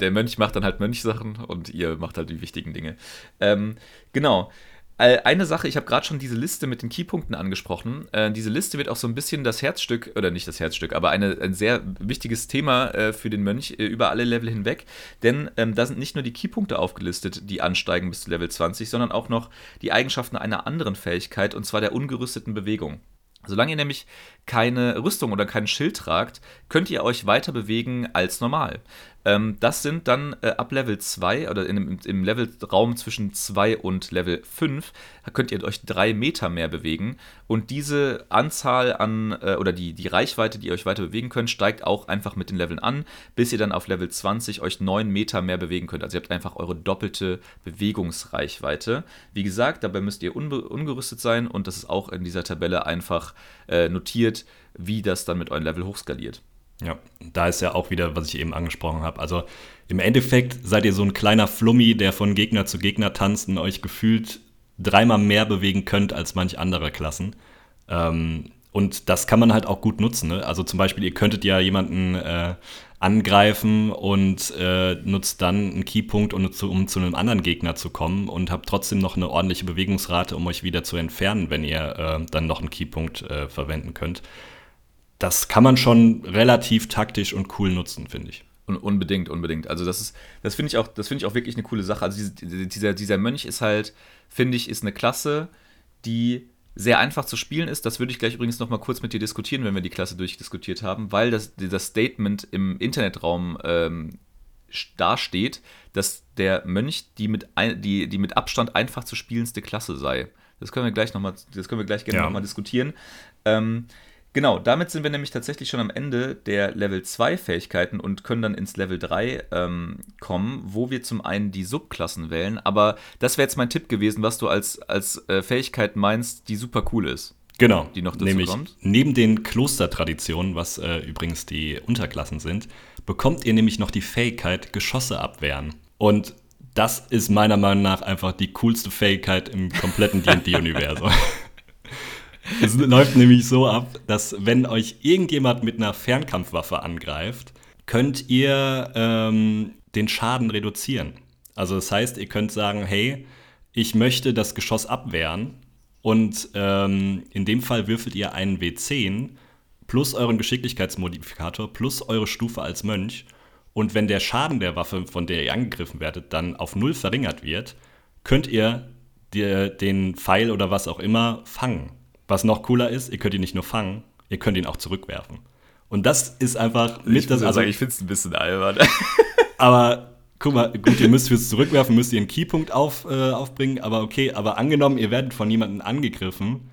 der Mönch macht dann halt Mönchsachen und ihr macht halt die wichtigen Dinge. Ähm, genau. Äh, eine Sache, ich habe gerade schon diese Liste mit den Keypunkten angesprochen. Äh, diese Liste wird auch so ein bisschen das Herzstück, oder nicht das Herzstück, aber eine, ein sehr wichtiges Thema äh, für den Mönch äh, über alle Level hinweg. Denn ähm, da sind nicht nur die Keypunkte aufgelistet, die ansteigen bis zu Level 20, sondern auch noch die Eigenschaften einer anderen Fähigkeit, und zwar der ungerüsteten Bewegung. Solange ihr nämlich keine Rüstung oder kein Schild tragt, könnt ihr euch weiter bewegen als normal. Ähm, das sind dann äh, ab Level 2 oder in, im Levelraum zwischen 2 und Level 5 könnt ihr euch 3 Meter mehr bewegen. Und diese Anzahl an äh, oder die, die Reichweite, die ihr euch weiter bewegen könnt, steigt auch einfach mit den Leveln an, bis ihr dann auf Level 20 euch 9 Meter mehr bewegen könnt. Also ihr habt einfach eure doppelte Bewegungsreichweite. Wie gesagt, dabei müsst ihr ungerüstet sein und das ist auch in dieser Tabelle einfach äh, notiert, wie das dann mit eurem Level hochskaliert. Ja, da ist ja auch wieder, was ich eben angesprochen habe. Also im Endeffekt seid ihr so ein kleiner Flummi, der von Gegner zu Gegner tanzt und euch gefühlt dreimal mehr bewegen könnt als manch andere Klassen. Ähm, und das kann man halt auch gut nutzen. Ne? Also zum Beispiel, ihr könntet ja jemanden äh, angreifen und äh, nutzt dann einen Keypunkt, um zu, um zu, einem anderen Gegner zu kommen und habt trotzdem noch eine ordentliche Bewegungsrate, um euch wieder zu entfernen, wenn ihr äh, dann noch einen Keypunkt äh, verwenden könnt das kann man schon relativ taktisch und cool nutzen, finde ich. Un unbedingt, unbedingt. Also das ist, das finde ich auch, das finde ich auch wirklich eine coole Sache. Also diese, dieser, dieser Mönch ist halt, finde ich, ist eine Klasse, die sehr einfach zu spielen ist. Das würde ich gleich übrigens noch mal kurz mit dir diskutieren, wenn wir die Klasse durchdiskutiert haben, weil das, das Statement im Internetraum ähm, dasteht, dass der Mönch die mit, ein, die, die mit Abstand einfach zu spielendste Klasse sei. Das können wir gleich noch mal, das können wir gleich gerne ja. noch mal diskutieren. Ähm, Genau, damit sind wir nämlich tatsächlich schon am Ende der Level 2 Fähigkeiten und können dann ins Level 3 ähm, kommen, wo wir zum einen die Subklassen wählen. Aber das wäre jetzt mein Tipp gewesen, was du als, als äh, Fähigkeit meinst, die super cool ist. Genau, die noch dazu nämlich kommt. Neben den Klostertraditionen, was äh, übrigens die Unterklassen sind, bekommt ihr nämlich noch die Fähigkeit Geschosse abwehren. Und das ist meiner Meinung nach einfach die coolste Fähigkeit im kompletten D&D-Universum. Es läuft nämlich so ab, dass wenn euch irgendjemand mit einer Fernkampfwaffe angreift, könnt ihr ähm, den Schaden reduzieren. Also das heißt, ihr könnt sagen, hey, ich möchte das Geschoss abwehren und ähm, in dem Fall würfelt ihr einen W10 plus euren Geschicklichkeitsmodifikator plus eure Stufe als Mönch. Und wenn der Schaden der Waffe, von der ihr angegriffen werdet, dann auf null verringert wird, könnt ihr die, den Pfeil oder was auch immer fangen. Was noch cooler ist, ihr könnt ihn nicht nur fangen, ihr könnt ihn auch zurückwerfen. Und das ist einfach mit ich das. Also, ich finde es ein bisschen albern. aber guck mal, gut, ihr müsst fürs Zurückwerfen, müsst ihr einen Keypunkt auf, äh, aufbringen, aber okay, aber angenommen, ihr werdet von jemandem angegriffen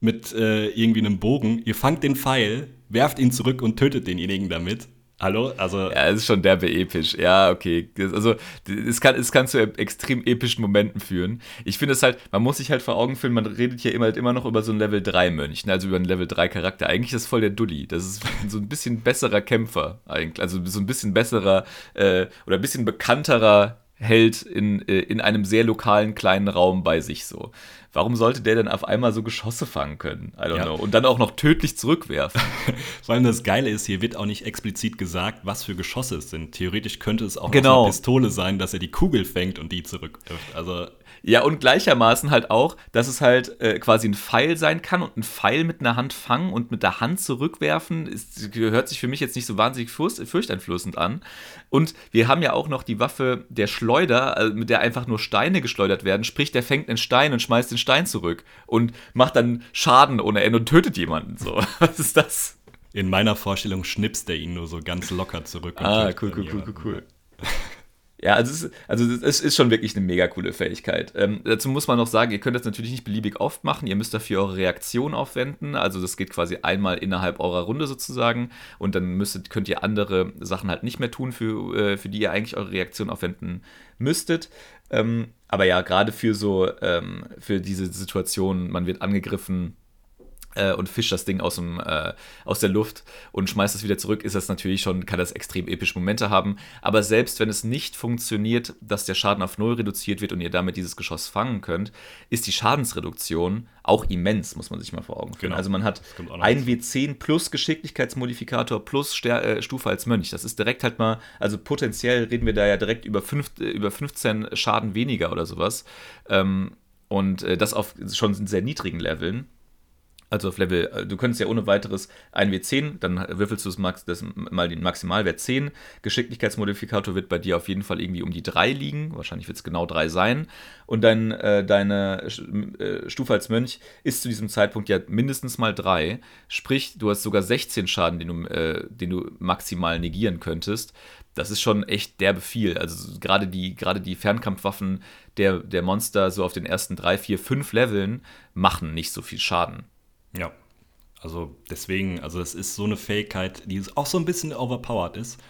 mit äh, irgendwie einem Bogen, ihr fangt den Pfeil, werft ihn zurück und tötet denjenigen damit. Hallo? Also. Ja, es ist schon derbe episch. Ja, okay. Also, es kann, es kann zu extrem epischen Momenten führen. Ich finde es halt, man muss sich halt vor Augen führen, man redet hier immer, halt immer noch über so einen Level 3-Mönch, ne? also über einen Level 3-Charakter. Eigentlich ist das voll der Dulli. Das ist so ein bisschen besserer Kämpfer, eigentlich. Also so ein bisschen besserer äh, oder ein bisschen bekannterer Held in, äh, in einem sehr lokalen kleinen Raum bei sich so. Warum sollte der denn auf einmal so Geschosse fangen können? I don't ja. know. Und dann auch noch tödlich zurückwerfen. Vor allem das Geile ist, hier wird auch nicht explizit gesagt, was für Geschosse es sind. Theoretisch könnte es auch genau. eine Pistole sein, dass er die Kugel fängt und die zurückwirft. Also ja, und gleichermaßen halt auch, dass es halt äh, quasi ein Pfeil sein kann und ein Pfeil mit einer Hand fangen und mit der Hand zurückwerfen, ist, hört sich für mich jetzt nicht so wahnsinnig furcht, furchteinflößend an. Und wir haben ja auch noch die Waffe der Schleuder, also mit der einfach nur Steine geschleudert werden. Sprich, der fängt einen Stein und schmeißt den Stein zurück und macht dann Schaden ohne Ende und tötet jemanden. So, was ist das? In meiner Vorstellung schnipst er ihn nur so ganz locker zurück. ah, cool, cool, cool, cool, cool. Ja, also es, ist, also es ist schon wirklich eine mega coole Fähigkeit. Ähm, dazu muss man noch sagen, ihr könnt das natürlich nicht beliebig oft machen. Ihr müsst dafür eure Reaktion aufwenden. Also das geht quasi einmal innerhalb eurer Runde sozusagen. Und dann müsstet, könnt ihr andere Sachen halt nicht mehr tun, für, äh, für die ihr eigentlich eure Reaktion aufwenden müsstet. Ähm, aber ja, gerade für so, ähm, für diese Situation, man wird angegriffen, und fischt das Ding aus, dem, äh, aus der Luft und schmeißt es wieder zurück, ist das natürlich schon, kann das extrem epische Momente haben. Aber selbst wenn es nicht funktioniert, dass der Schaden auf Null reduziert wird und ihr damit dieses Geschoss fangen könnt, ist die Schadensreduktion auch immens, muss man sich mal vor Augen führen. Genau. Also man hat ein W10 plus Geschicklichkeitsmodifikator plus Ster äh, Stufe als Mönch. Das ist direkt halt mal, also potenziell reden wir da ja direkt über, fünf, äh, über 15 Schaden weniger oder sowas. Ähm, und äh, das auf schon sehr niedrigen Leveln. Also auf Level, äh, du könntest ja ohne weiteres 1W10, dann würfelst du das, Max, das mal den Maximalwert 10. Geschicklichkeitsmodifikator wird bei dir auf jeden Fall irgendwie um die 3 liegen. Wahrscheinlich wird es genau 3 sein. Und dein, äh, deine äh, Stufe als Mönch ist zu diesem Zeitpunkt ja mindestens mal 3. Sprich, du hast sogar 16 Schaden, den du, äh, den du maximal negieren könntest. Das ist schon echt derbe viel. Also gerade die, gerade die Fernkampfwaffen der, der Monster so auf den ersten 3, 4, 5 Leveln machen nicht so viel Schaden. Ja. Also deswegen, also es ist so eine Fähigkeit, die auch so ein bisschen overpowered ist.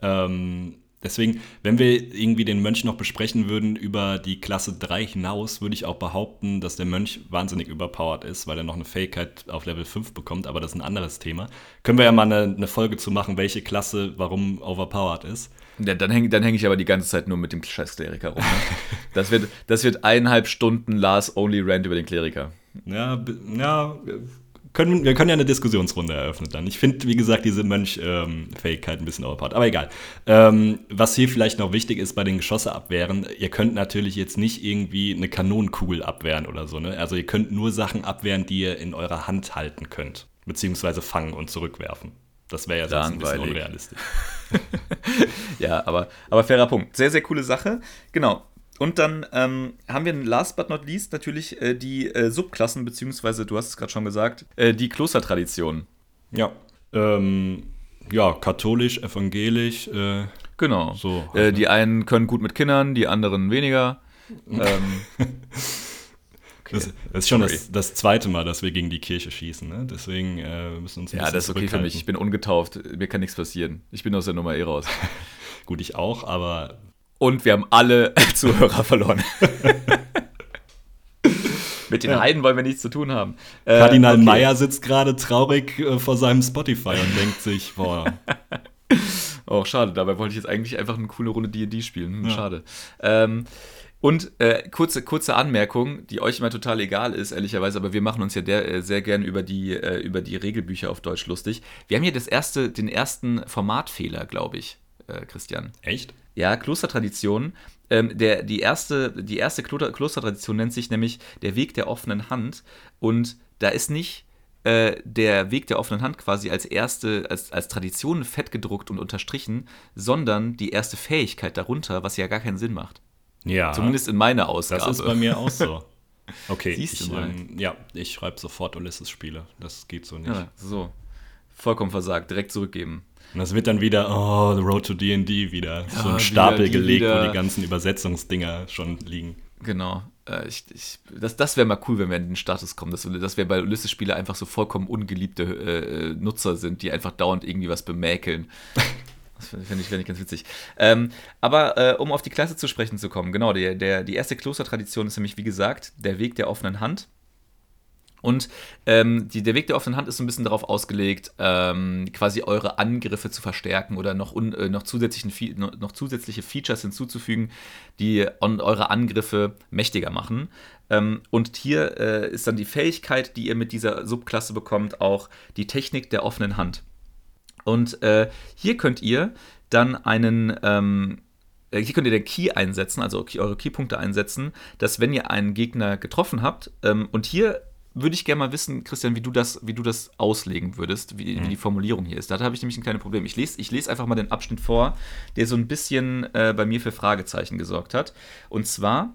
Ähm, deswegen, wenn wir irgendwie den Mönch noch besprechen würden über die Klasse 3 hinaus, würde ich auch behaupten, dass der Mönch wahnsinnig überpowered ist, weil er noch eine Fähigkeit auf Level 5 bekommt, aber das ist ein anderes Thema. Können wir ja mal eine, eine Folge zu machen, welche Klasse warum overpowered ist. Ja, dann hänge dann häng ich aber die ganze Zeit nur mit dem scheiß Kleriker rum. Ne? Das, wird, das wird eineinhalb Stunden Last Only Rant über den Kleriker. Ja, ja können, wir können ja eine Diskussionsrunde eröffnen dann. Ich finde, wie gesagt, diese Mönch-Fähigkeit ähm, ein bisschen overpowered. Aber egal. Ähm, was hier vielleicht noch wichtig ist bei den Geschosse abwehren, ihr könnt natürlich jetzt nicht irgendwie eine Kanonenkugel abwehren oder so. Ne? Also ihr könnt nur Sachen abwehren, die ihr in eurer Hand halten könnt. Beziehungsweise fangen und zurückwerfen. Das wäre ja sonst ein bisschen unrealistisch. ja, aber, aber fairer Punkt. Sehr, sehr coole Sache. Genau. Und dann ähm, haben wir last but not least natürlich äh, die äh, Subklassen, beziehungsweise, du hast es gerade schon gesagt, äh, die Klostertraditionen. Ja. Ähm, ja, katholisch, evangelisch. Äh, genau. So, äh, halt, die einen können gut mit Kindern, die anderen weniger. ähm, Okay. Das, das, ist schon das, das, zweite Mal, dass wir gegen die Kirche schießen. Ne? Deswegen äh, müssen wir uns ein Ja, das ist okay für mich. Ich bin ungetauft. Mir kann nichts passieren. Ich bin aus der Nummer eh raus. Gut, ich auch, aber und wir haben alle Zuhörer verloren. Mit den ja. Heiden wollen wir nichts zu tun haben. Äh, Kardinal okay. Meyer sitzt gerade traurig äh, vor seinem Spotify und denkt sich, boah. Oh, schade. Dabei wollte ich jetzt eigentlich einfach eine coole Runde D&D spielen. Hm, ja. Schade. Ähm, und äh, kurze, kurze Anmerkung, die euch immer total egal ist, ehrlicherweise, aber wir machen uns ja der, äh, sehr gern über die, äh, über die Regelbücher auf Deutsch lustig. Wir haben hier das erste, den ersten Formatfehler, glaube ich, äh, Christian. Echt? Ja, Klostertradition. Ähm, der, die erste, die erste Klostertradition nennt sich nämlich der Weg der offenen Hand. Und da ist nicht äh, der Weg der offenen Hand quasi als erste, als, als Tradition fett gedruckt und unterstrichen, sondern die erste Fähigkeit darunter, was ja gar keinen Sinn macht. Ja. Zumindest in meiner Ausgabe. Das ist bei mir auch so. Okay, Siehst ich, ähm, ja, ich schreibe sofort Ulysses-Spiele. Das geht so nicht. Ja, so. Vollkommen versagt. Direkt zurückgeben. Und das wird dann wieder, oh, The Road to D&D wieder. Ja, so ein Stapel wieder, gelegt, wieder. wo die ganzen Übersetzungsdinger schon liegen. Genau. Äh, ich, ich, das das wäre mal cool, wenn wir in den Status kommen, dass, dass wir bei Ulysses-Spiele einfach so vollkommen ungeliebte äh, Nutzer sind, die einfach dauernd irgendwie was bemäkeln. Das finde ich, find ich ganz witzig. Ähm, aber äh, um auf die Klasse zu sprechen zu kommen, genau, der, der, die erste Klostertradition ist nämlich, wie gesagt, der Weg der offenen Hand. Und ähm, die, der Weg der offenen Hand ist so ein bisschen darauf ausgelegt, ähm, quasi eure Angriffe zu verstärken oder noch, un, äh, noch, zusätzlichen, noch, zusätzliche Features hinzuzufügen, die on, eure Angriffe mächtiger machen. Ähm, und hier äh, ist dann die Fähigkeit, die ihr mit dieser Subklasse bekommt, auch die Technik der offenen Hand. Und äh, hier könnt ihr dann einen ähm, äh, hier könnt ihr den Key einsetzen, also eure Keypunkte einsetzen, dass wenn ihr einen Gegner getroffen habt, ähm, und hier würde ich gerne mal wissen, Christian, wie du das, wie du das auslegen würdest, wie, mhm. wie die Formulierung hier ist. Da habe ich nämlich ein kleines Problem. Ich lese, ich lese einfach mal den Abschnitt vor, der so ein bisschen äh, bei mir für Fragezeichen gesorgt hat. Und zwar,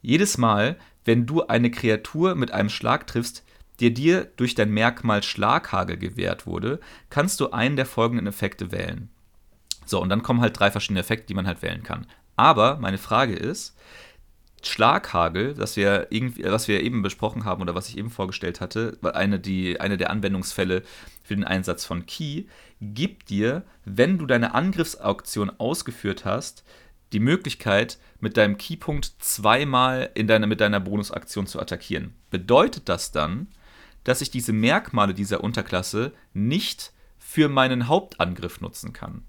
jedes Mal, wenn du eine Kreatur mit einem Schlag triffst, der dir durch dein Merkmal Schlaghagel gewährt wurde, kannst du einen der folgenden Effekte wählen. So, und dann kommen halt drei verschiedene Effekte, die man halt wählen kann. Aber meine Frage ist, Schlaghagel, das wir, irgendwie, was wir eben besprochen haben oder was ich eben vorgestellt hatte, eine, die, eine der Anwendungsfälle für den Einsatz von Key, gibt dir, wenn du deine Angriffsauktion ausgeführt hast, die Möglichkeit, mit deinem Keypunkt zweimal in deine, mit deiner Bonusaktion zu attackieren. Bedeutet das dann, dass ich diese Merkmale dieser Unterklasse nicht für meinen Hauptangriff nutzen kann?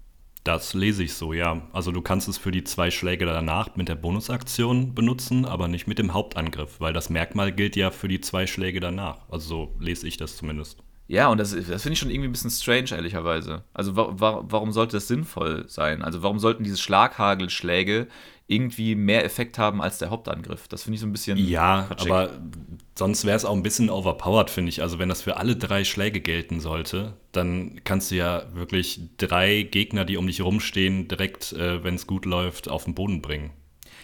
Das lese ich so, ja. Also du kannst es für die zwei Schläge danach mit der Bonusaktion benutzen, aber nicht mit dem Hauptangriff, weil das Merkmal gilt ja für die zwei Schläge danach. Also so lese ich das zumindest. Ja, und das, das finde ich schon irgendwie ein bisschen strange, ehrlicherweise. Also wa wa warum sollte das sinnvoll sein? Also warum sollten diese Schlaghagelschläge irgendwie mehr Effekt haben als der Hauptangriff? Das finde ich so ein bisschen. Ja, quatschig. aber sonst wäre es auch ein bisschen overpowered, finde ich. Also wenn das für alle drei Schläge gelten sollte, dann kannst du ja wirklich drei Gegner, die um dich rumstehen, direkt, äh, wenn es gut läuft, auf den Boden bringen.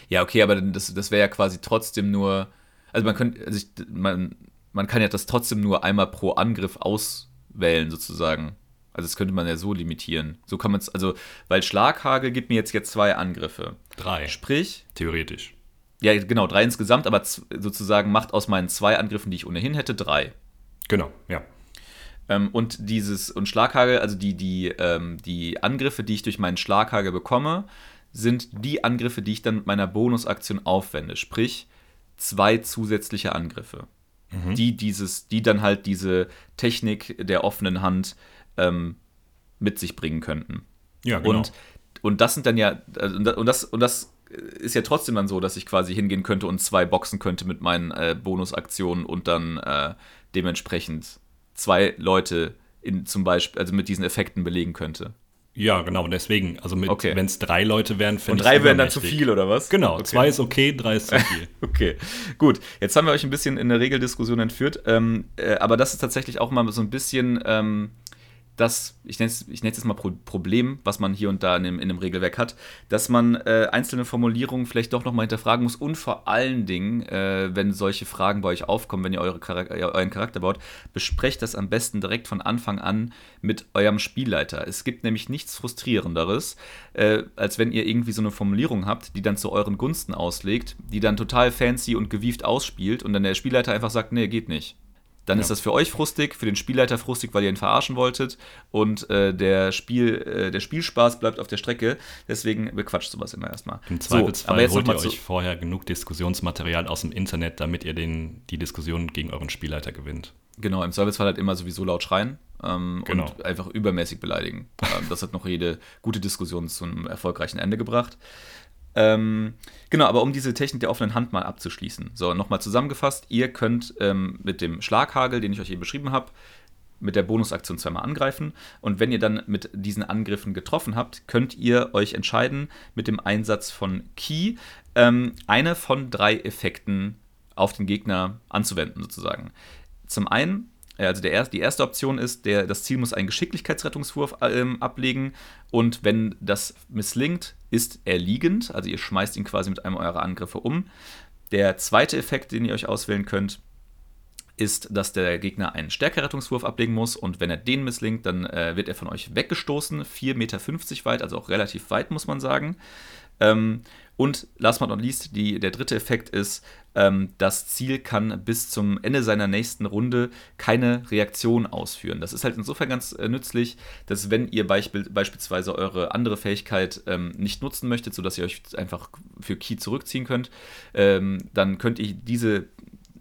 Ja, okay, aber das, das wäre ja quasi trotzdem nur. Also man könnte, also ich, man, man kann ja das trotzdem nur einmal pro Angriff auswählen, sozusagen. Also das könnte man ja so limitieren. So kann man es, also, weil Schlaghagel gibt mir jetzt, jetzt zwei Angriffe. Drei. Sprich. Theoretisch. Ja, genau, drei insgesamt, aber sozusagen macht aus meinen zwei Angriffen, die ich ohnehin hätte, drei. Genau, ja. Ähm, und dieses, und Schlaghagel, also die, die, ähm, die Angriffe, die ich durch meinen Schlaghagel bekomme, sind die Angriffe, die ich dann mit meiner Bonusaktion aufwende. Sprich, zwei zusätzliche Angriffe mhm. die dieses, die dann halt diese Technik der offenen Hand ähm, mit sich bringen könnten. Ja, genau. Und, und das sind dann ja, also, und das, und das ist ja trotzdem dann so, dass ich quasi hingehen könnte und zwei boxen könnte mit meinen äh, Bonusaktionen und dann äh, dementsprechend zwei Leute in zum Beispiel, also mit diesen Effekten belegen könnte. Ja, genau, deswegen, also okay. wenn es drei Leute wären, finde ich Und drei wären dann zu viel, oder was? Genau, okay. zwei ist okay, drei ist zu viel. okay, gut. Jetzt haben wir euch ein bisschen in der Regeldiskussion entführt, ähm, äh, aber das ist tatsächlich auch mal so ein bisschen ähm, das, ich nenne es ich jetzt mal Pro Problem, was man hier und da in dem, in dem Regelwerk hat, dass man äh, einzelne Formulierungen vielleicht doch nochmal hinterfragen muss und vor allen Dingen, äh, wenn solche Fragen bei euch aufkommen, wenn ihr eure Charakter, euren Charakter baut, besprecht das am besten direkt von Anfang an mit eurem Spielleiter. Es gibt nämlich nichts Frustrierenderes, äh, als wenn ihr irgendwie so eine Formulierung habt, die dann zu euren Gunsten auslegt, die dann total fancy und gewieft ausspielt und dann der Spielleiter einfach sagt, nee, geht nicht. Dann ja. ist das für euch frustig, für den Spielleiter frustig, weil ihr ihn verarschen wolltet und äh, der, Spiel, äh, der Spielspaß bleibt auf der Strecke. Deswegen bequatscht sowas immer erstmal. Im Zweifelsfall so, jetzt holt ihr euch vorher genug Diskussionsmaterial aus dem Internet, damit ihr den, die Diskussion gegen euren Spielleiter gewinnt. Genau, im Zweifelsfall halt immer sowieso laut schreien ähm, genau. und einfach übermäßig beleidigen. ähm, das hat noch jede gute Diskussion zu einem erfolgreichen Ende gebracht. Ähm, genau, aber um diese Technik der offenen Hand mal abzuschließen. So, nochmal zusammengefasst, ihr könnt ähm, mit dem Schlaghagel, den ich euch eben beschrieben habe, mit der Bonusaktion zweimal angreifen. Und wenn ihr dann mit diesen Angriffen getroffen habt, könnt ihr euch entscheiden, mit dem Einsatz von Key ähm, eine von drei Effekten auf den Gegner anzuwenden, sozusagen. Zum einen also der, die erste Option ist, der, das Ziel muss einen Geschicklichkeitsrettungswurf ähm, ablegen und wenn das misslingt, ist er liegend, also ihr schmeißt ihn quasi mit einem eurer Angriffe um. Der zweite Effekt, den ihr euch auswählen könnt, ist, dass der Gegner einen Stärkerettungswurf ablegen muss und wenn er den misslingt, dann äh, wird er von euch weggestoßen, 4,50 Meter weit, also auch relativ weit, muss man sagen. Ähm, und last but not least, die, der dritte Effekt ist, ähm, das Ziel kann bis zum Ende seiner nächsten Runde keine Reaktion ausführen. Das ist halt insofern ganz äh, nützlich, dass wenn ihr beisp beispielsweise eure andere Fähigkeit ähm, nicht nutzen möchtet, sodass ihr euch einfach für Key zurückziehen könnt, ähm, dann könnt ihr diese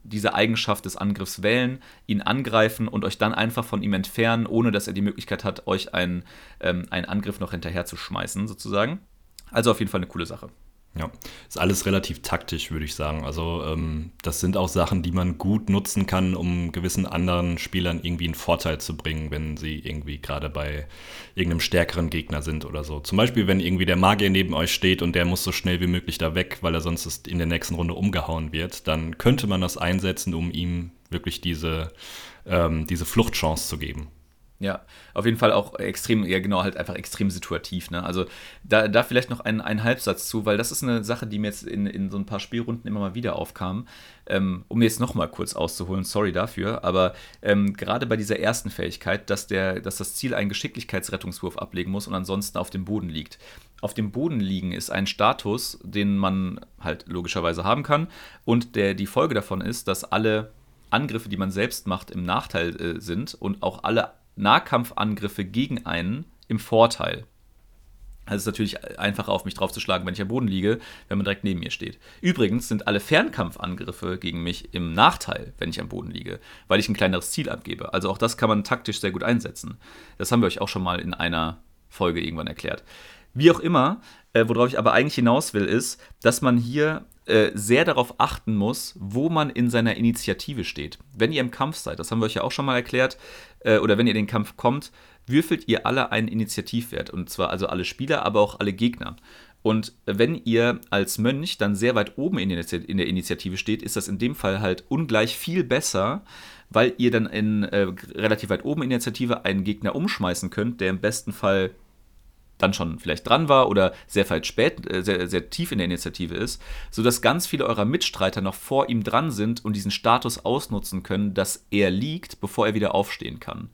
diese Eigenschaft des Angriffs wählen, ihn angreifen und euch dann einfach von ihm entfernen, ohne dass er die Möglichkeit hat, euch einen, ähm, einen Angriff noch hinterher zu schmeißen, sozusagen. Also auf jeden Fall eine coole Sache. Ja, ist alles relativ taktisch, würde ich sagen. Also ähm, das sind auch Sachen, die man gut nutzen kann, um gewissen anderen Spielern irgendwie einen Vorteil zu bringen, wenn sie irgendwie gerade bei irgendeinem stärkeren Gegner sind oder so. Zum Beispiel, wenn irgendwie der Magier neben euch steht und der muss so schnell wie möglich da weg, weil er sonst in der nächsten Runde umgehauen wird, dann könnte man das einsetzen, um ihm wirklich diese, ähm, diese Fluchtchance zu geben. Ja, auf jeden Fall auch extrem, ja genau, halt einfach extrem situativ. Ne? Also da, da vielleicht noch ein, ein Halbsatz zu, weil das ist eine Sache, die mir jetzt in, in so ein paar Spielrunden immer mal wieder aufkam. Ähm, um mir jetzt nochmal kurz auszuholen, sorry dafür, aber ähm, gerade bei dieser ersten Fähigkeit, dass, der, dass das Ziel einen Geschicklichkeitsrettungswurf ablegen muss und ansonsten auf dem Boden liegt. Auf dem Boden liegen ist ein Status, den man halt logischerweise haben kann und der, die Folge davon ist, dass alle Angriffe, die man selbst macht, im Nachteil äh, sind und auch alle Nahkampfangriffe gegen einen im Vorteil. Also es ist natürlich einfacher auf mich draufzuschlagen, wenn ich am Boden liege, wenn man direkt neben mir steht. Übrigens sind alle Fernkampfangriffe gegen mich im Nachteil, wenn ich am Boden liege, weil ich ein kleineres Ziel abgebe. Also auch das kann man taktisch sehr gut einsetzen. Das haben wir euch auch schon mal in einer Folge irgendwann erklärt. Wie auch immer, äh, worauf ich aber eigentlich hinaus will, ist, dass man hier sehr darauf achten muss, wo man in seiner Initiative steht. Wenn ihr im Kampf seid, das haben wir euch ja auch schon mal erklärt, äh, oder wenn ihr in den Kampf kommt, würfelt ihr alle einen Initiativwert. Und zwar also alle Spieler, aber auch alle Gegner. Und wenn ihr als Mönch dann sehr weit oben in der Initiative steht, ist das in dem Fall halt ungleich viel besser, weil ihr dann in äh, relativ weit oben Initiative einen Gegner umschmeißen könnt, der im besten Fall dann schon vielleicht dran war oder sehr weit spät, äh, sehr, sehr tief in der Initiative ist, sodass ganz viele eurer Mitstreiter noch vor ihm dran sind und diesen Status ausnutzen können, dass er liegt, bevor er wieder aufstehen kann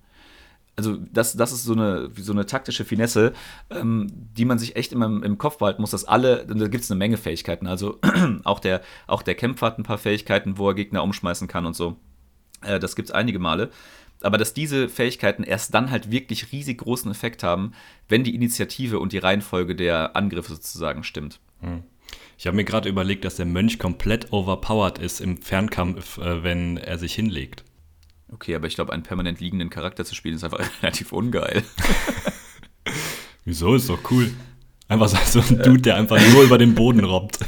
also das, das ist so eine, so eine taktische Finesse, ähm, die man sich echt immer im, Kopf behalten muss, dass alle, da gibt es eine Menge Fähigkeiten. Also auch der, auch der Kämpfer hat ein paar Fähigkeiten, wo er Gegner umschmeißen kann und so. Äh, das gibt es einige Male. Aber dass diese Fähigkeiten erst dann halt wirklich riesig großen Effekt haben, wenn die Initiative und die Reihenfolge der Angriffe sozusagen stimmt. Hm. Ich habe mir gerade überlegt, dass der Mönch komplett overpowered ist im Fernkampf, äh, wenn er sich hinlegt. Okay, aber ich glaube, einen permanent liegenden Charakter zu spielen ist einfach relativ ungeil. Wieso? Ist doch cool. Einfach so ein Dude, der einfach nur über den Boden robbt.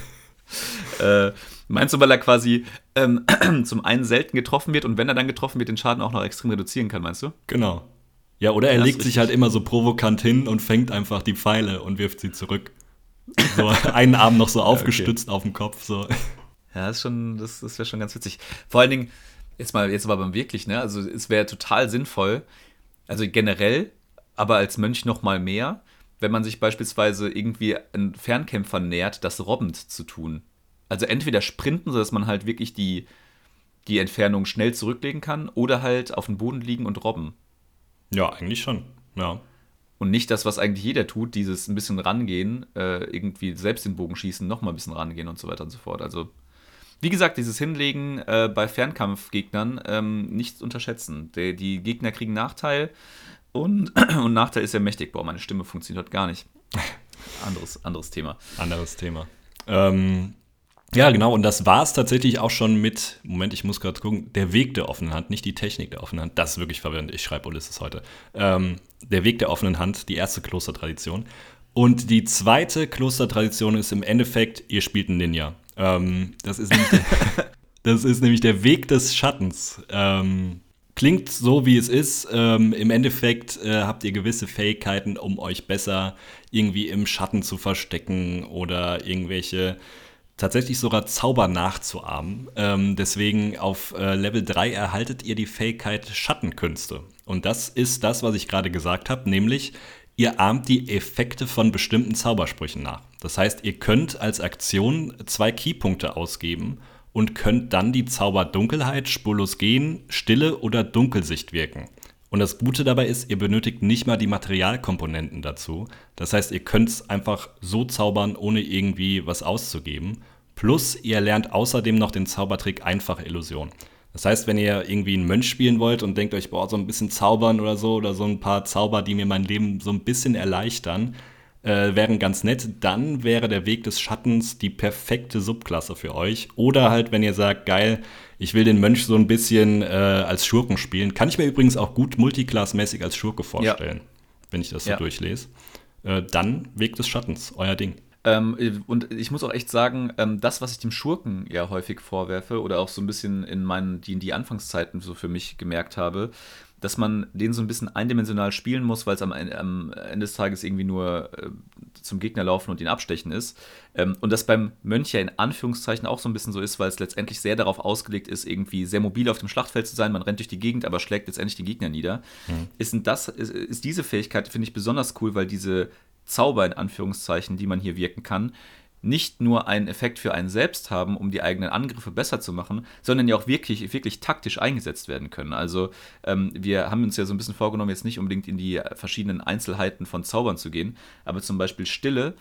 Äh, meinst du, weil er quasi ähm, zum einen selten getroffen wird und wenn er dann getroffen wird, den Schaden auch noch extrem reduzieren kann, meinst du? Genau. Ja, oder er das legt sich halt immer so provokant hin und fängt einfach die Pfeile und wirft sie zurück. So einen Arm noch so aufgestützt okay. auf dem Kopf. So. Ja, das, ist schon, das, das wäre schon ganz witzig. Vor allen Dingen, jetzt mal, jetzt aber wirklich, ne? Also es wäre total sinnvoll, also generell, aber als Mönch noch mal mehr, wenn man sich beispielsweise irgendwie einen Fernkämpfer nähert, das robbend zu tun. Also entweder sprinten, sodass man halt wirklich die, die Entfernung schnell zurücklegen kann, oder halt auf dem Boden liegen und robben. Ja, eigentlich schon, ja. Und nicht das, was eigentlich jeder tut, dieses ein bisschen rangehen, äh, irgendwie selbst den Bogen schießen, nochmal ein bisschen rangehen und so weiter und so fort. Also wie gesagt, dieses Hinlegen äh, bei Fernkampfgegnern ähm, nicht unterschätzen. Die, die, Gegner kriegen Nachteil und, und Nachteil ist ja mächtig. Boah, meine Stimme funktioniert heute gar nicht. Anderes, anderes Thema. Anderes Thema. Ähm, ja, genau, und das war es tatsächlich auch schon mit, Moment, ich muss gerade gucken, der Weg der offenen Hand, nicht die Technik der offenen Hand. Das ist wirklich verwirrend, ich schreibe Ulysses heute. Ähm, der Weg der offenen Hand, die erste Klostertradition. Und die zweite Klostertradition ist im Endeffekt, ihr spielt einen Ninja. Ähm, das, ist nämlich der, das ist nämlich der Weg des Schattens. Ähm, klingt so, wie es ist. Ähm, Im Endeffekt äh, habt ihr gewisse Fähigkeiten, um euch besser irgendwie im Schatten zu verstecken oder irgendwelche tatsächlich sogar Zauber nachzuahmen. Ähm, deswegen auf äh, Level 3 erhaltet ihr die Fähigkeit Schattenkünste. Und das ist das, was ich gerade gesagt habe, nämlich ihr ahmt die Effekte von bestimmten Zaubersprüchen nach. Das heißt, ihr könnt als Aktion zwei Keypunkte ausgeben und könnt dann die Zauber Dunkelheit, Spurlos gehen, Stille oder Dunkelsicht wirken. Und das Gute dabei ist, ihr benötigt nicht mal die Materialkomponenten dazu. Das heißt, ihr könnt es einfach so zaubern, ohne irgendwie was auszugeben. Plus, ihr lernt außerdem noch den Zaubertrick Einfache Illusion. Das heißt, wenn ihr irgendwie einen Mönch spielen wollt und denkt euch, boah, so ein bisschen zaubern oder so, oder so ein paar Zauber, die mir mein Leben so ein bisschen erleichtern, äh, wären ganz nett, dann wäre der Weg des Schattens die perfekte Subklasse für euch. Oder halt, wenn ihr sagt, geil, ich will den Mönch so ein bisschen äh, als Schurken spielen. Kann ich mir übrigens auch gut multiclassmäßig als Schurke vorstellen, ja. wenn ich das so ja. durchlese. Äh, dann Weg des Schattens, euer Ding. Ähm, und ich muss auch echt sagen, ähm, das, was ich dem Schurken ja häufig vorwerfe oder auch so ein bisschen in meinen D&D-Anfangszeiten so für mich gemerkt habe, dass man den so ein bisschen eindimensional spielen muss, weil es am, am, Ende des Tages irgendwie nur äh, zum Gegner laufen und ihn abstechen ist. Ähm, und das beim Mönch ja in Anführungszeichen auch so ein bisschen so ist, weil es letztendlich sehr darauf ausgelegt ist, irgendwie sehr mobil auf dem Schlachtfeld zu sein. Man rennt durch die Gegend, aber schlägt letztendlich die Gegner nieder. Mhm. Ist, das, ist, ist diese Fähigkeit, finde ich, besonders cool, weil diese Zauber in Anführungszeichen, die man hier wirken kann, nicht nur einen Effekt für einen selbst haben, um die eigenen Angriffe besser zu machen, sondern ja auch wirklich, wirklich taktisch eingesetzt werden können. Also ähm, wir haben uns ja so ein bisschen vorgenommen, jetzt nicht unbedingt in die verschiedenen Einzelheiten von Zaubern zu gehen, aber zum Beispiel Stille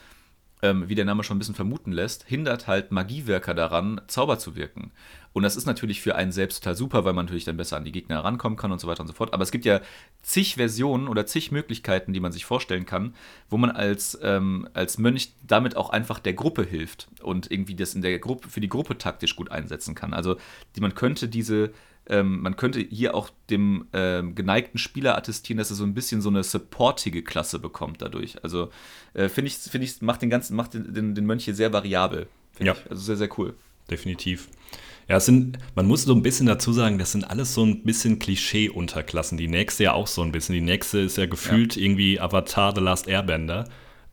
ähm, wie der Name schon ein bisschen vermuten lässt, hindert halt Magiewerker daran, Zauber zu wirken. Und das ist natürlich für einen selbst total super, weil man natürlich dann besser an die Gegner herankommen kann und so weiter und so fort. Aber es gibt ja zig Versionen oder zig Möglichkeiten, die man sich vorstellen kann, wo man als, ähm, als Mönch damit auch einfach der Gruppe hilft und irgendwie das in der Gruppe für die Gruppe taktisch gut einsetzen kann. Also die, man könnte diese ähm, man könnte hier auch dem ähm, geneigten Spieler attestieren, dass er so ein bisschen so eine supportige Klasse bekommt dadurch. Also äh, finde ich, finde ich, macht den ganzen, macht den, den, den Mönch hier sehr variabel Ja. Ich. Also sehr, sehr cool. Definitiv. Ja, es sind, man muss so ein bisschen dazu sagen, das sind alles so ein bisschen Klischee-Unterklassen. Die nächste ja auch so ein bisschen. Die nächste ist ja gefühlt ja. irgendwie Avatar The Last Airbender.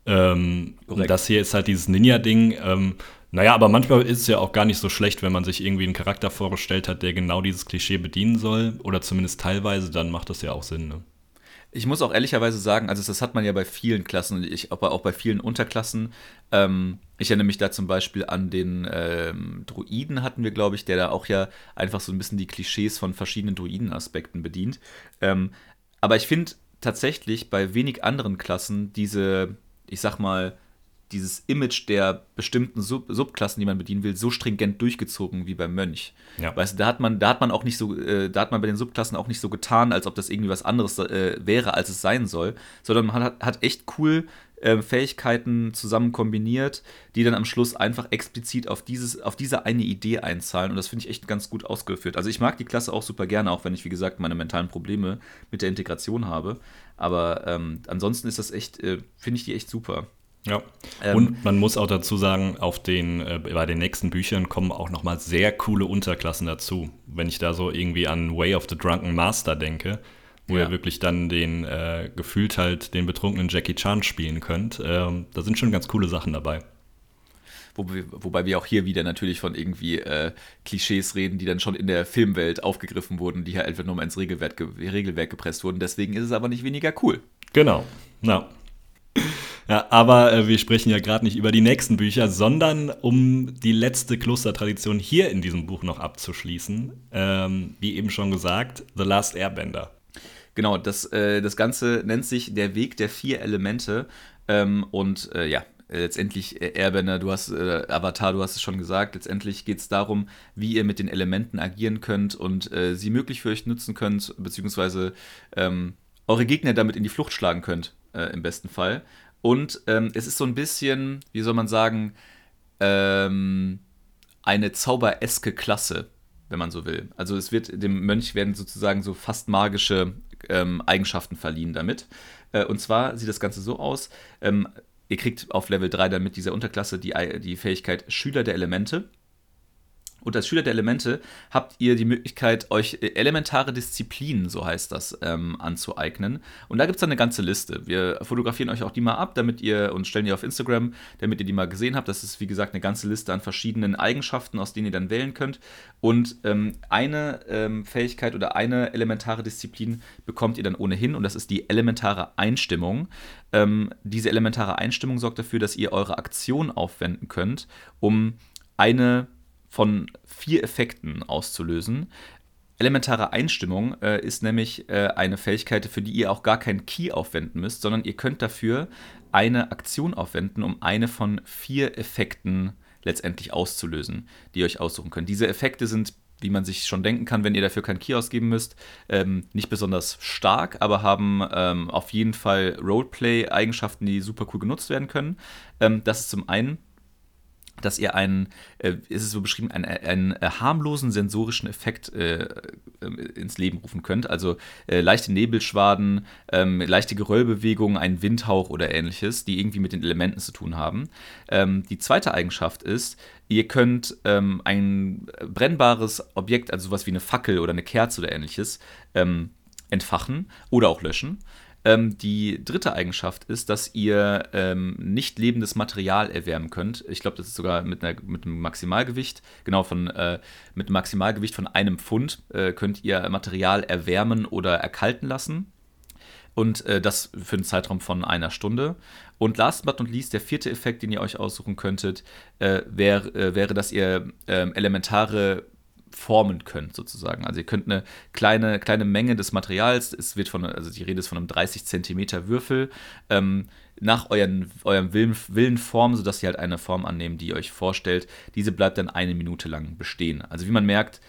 Ähm, und das hier ist halt dieses Ninja-Ding. Ähm, naja, aber manchmal ist es ja auch gar nicht so schlecht, wenn man sich irgendwie einen Charakter vorgestellt hat, der genau dieses Klischee bedienen soll. Oder zumindest teilweise, dann macht das ja auch Sinn. Ne? Ich muss auch ehrlicherweise sagen, also das hat man ja bei vielen Klassen, ich, aber auch bei vielen Unterklassen. Ähm, ich erinnere mich da zum Beispiel an den ähm, Druiden hatten wir, glaube ich, der da auch ja einfach so ein bisschen die Klischees von verschiedenen Druiden-Aspekten bedient. Ähm, aber ich finde tatsächlich bei wenig anderen Klassen diese, ich sag mal, dieses Image der bestimmten Sub Subklassen, die man bedienen will, so stringent durchgezogen wie beim Mönch. Ja. Weißt du, da hat man, da hat man auch nicht so, äh, da hat man bei den Subklassen auch nicht so getan, als ob das irgendwie was anderes äh, wäre, als es sein soll, sondern man hat, hat echt cool äh, Fähigkeiten zusammen kombiniert, die dann am Schluss einfach explizit auf, dieses, auf diese eine Idee einzahlen. Und das finde ich echt ganz gut ausgeführt. Also ich mag die Klasse auch super gerne, auch wenn ich, wie gesagt, meine mentalen Probleme mit der Integration habe. Aber ähm, ansonsten ist das echt, äh, finde ich die echt super. Ja. Ähm, und man muss auch dazu sagen, auf den, äh, bei den nächsten Büchern kommen auch nochmal sehr coole Unterklassen dazu. Wenn ich da so irgendwie an Way of the Drunken Master denke, wo ja. ihr wirklich dann den äh, gefühlt halt den betrunkenen Jackie Chan spielen könnt, äh, da sind schon ganz coole Sachen dabei. Wobei, wobei wir auch hier wieder natürlich von irgendwie äh, Klischees reden, die dann schon in der Filmwelt aufgegriffen wurden, die ja einfach nur mal ins Regelwerk, Regelwerk gepresst wurden. Deswegen ist es aber nicht weniger cool. Genau. Ja. Ja, aber äh, wir sprechen ja gerade nicht über die nächsten Bücher, sondern um die letzte Klostertradition hier in diesem Buch noch abzuschließen. Ähm, wie eben schon gesagt, The Last Airbender. Genau, das, äh, das Ganze nennt sich Der Weg der vier Elemente. Ähm, und äh, ja, letztendlich äh, Airbender, du hast äh, Avatar, du hast es schon gesagt. Letztendlich geht es darum, wie ihr mit den Elementen agieren könnt und äh, sie möglich für euch nutzen könnt, beziehungsweise ähm, eure Gegner damit in die Flucht schlagen könnt, äh, im besten Fall. Und ähm, es ist so ein bisschen, wie soll man sagen, ähm, eine zaubereske Klasse, wenn man so will. Also es wird dem Mönch werden sozusagen so fast magische ähm, Eigenschaften verliehen damit. Äh, und zwar sieht das Ganze so aus. Ähm, ihr kriegt auf Level 3 dann mit dieser Unterklasse die, die Fähigkeit Schüler der Elemente. Und als Schüler der Elemente habt ihr die Möglichkeit, euch äh, elementare Disziplinen, so heißt das, ähm, anzueignen. Und da gibt es dann eine ganze Liste. Wir fotografieren euch auch die mal ab, damit ihr und stellen die auf Instagram, damit ihr die mal gesehen habt. Das ist, wie gesagt, eine ganze Liste an verschiedenen Eigenschaften, aus denen ihr dann wählen könnt. Und ähm, eine ähm, Fähigkeit oder eine elementare Disziplin bekommt ihr dann ohnehin, und das ist die elementare Einstimmung. Ähm, diese elementare Einstimmung sorgt dafür, dass ihr eure Aktion aufwenden könnt, um eine von vier Effekten auszulösen. Elementare Einstimmung äh, ist nämlich äh, eine Fähigkeit, für die ihr auch gar keinen Key aufwenden müsst, sondern ihr könnt dafür eine Aktion aufwenden, um eine von vier Effekten letztendlich auszulösen, die ihr euch aussuchen könnt. Diese Effekte sind, wie man sich schon denken kann, wenn ihr dafür keinen Key ausgeben müsst, ähm, nicht besonders stark, aber haben ähm, auf jeden Fall Roleplay-Eigenschaften, die super cool genutzt werden können. Ähm, das ist zum einen dass ihr einen, äh, ist es so beschrieben, einen, einen äh, harmlosen sensorischen Effekt äh, äh, ins Leben rufen könnt. Also äh, leichte Nebelschwaden, ähm, leichte Geröllbewegungen, ein Windhauch oder ähnliches, die irgendwie mit den Elementen zu tun haben. Ähm, die zweite Eigenschaft ist, ihr könnt ähm, ein brennbares Objekt, also sowas wie eine Fackel oder eine Kerze oder ähnliches, ähm, entfachen oder auch löschen. Ähm, die dritte Eigenschaft ist, dass ihr ähm, nicht lebendes Material erwärmen könnt. Ich glaube, das ist sogar mit, einer, mit einem Maximalgewicht, genau, von, äh, mit einem Maximalgewicht von einem Pfund äh, könnt ihr Material erwärmen oder erkalten lassen. Und äh, das für einen Zeitraum von einer Stunde. Und last but not least, der vierte Effekt, den ihr euch aussuchen könntet, äh, wär, äh, wäre, dass ihr ähm, elementare formen könnt, sozusagen. Also ihr könnt eine kleine, kleine Menge des Materials, es wird von, also die Rede ist von einem 30 Zentimeter Würfel, ähm, nach euren, eurem Willen, Willen formen, sodass sie halt eine Form annehmen, die ihr euch vorstellt. Diese bleibt dann eine Minute lang bestehen. Also wie man merkt,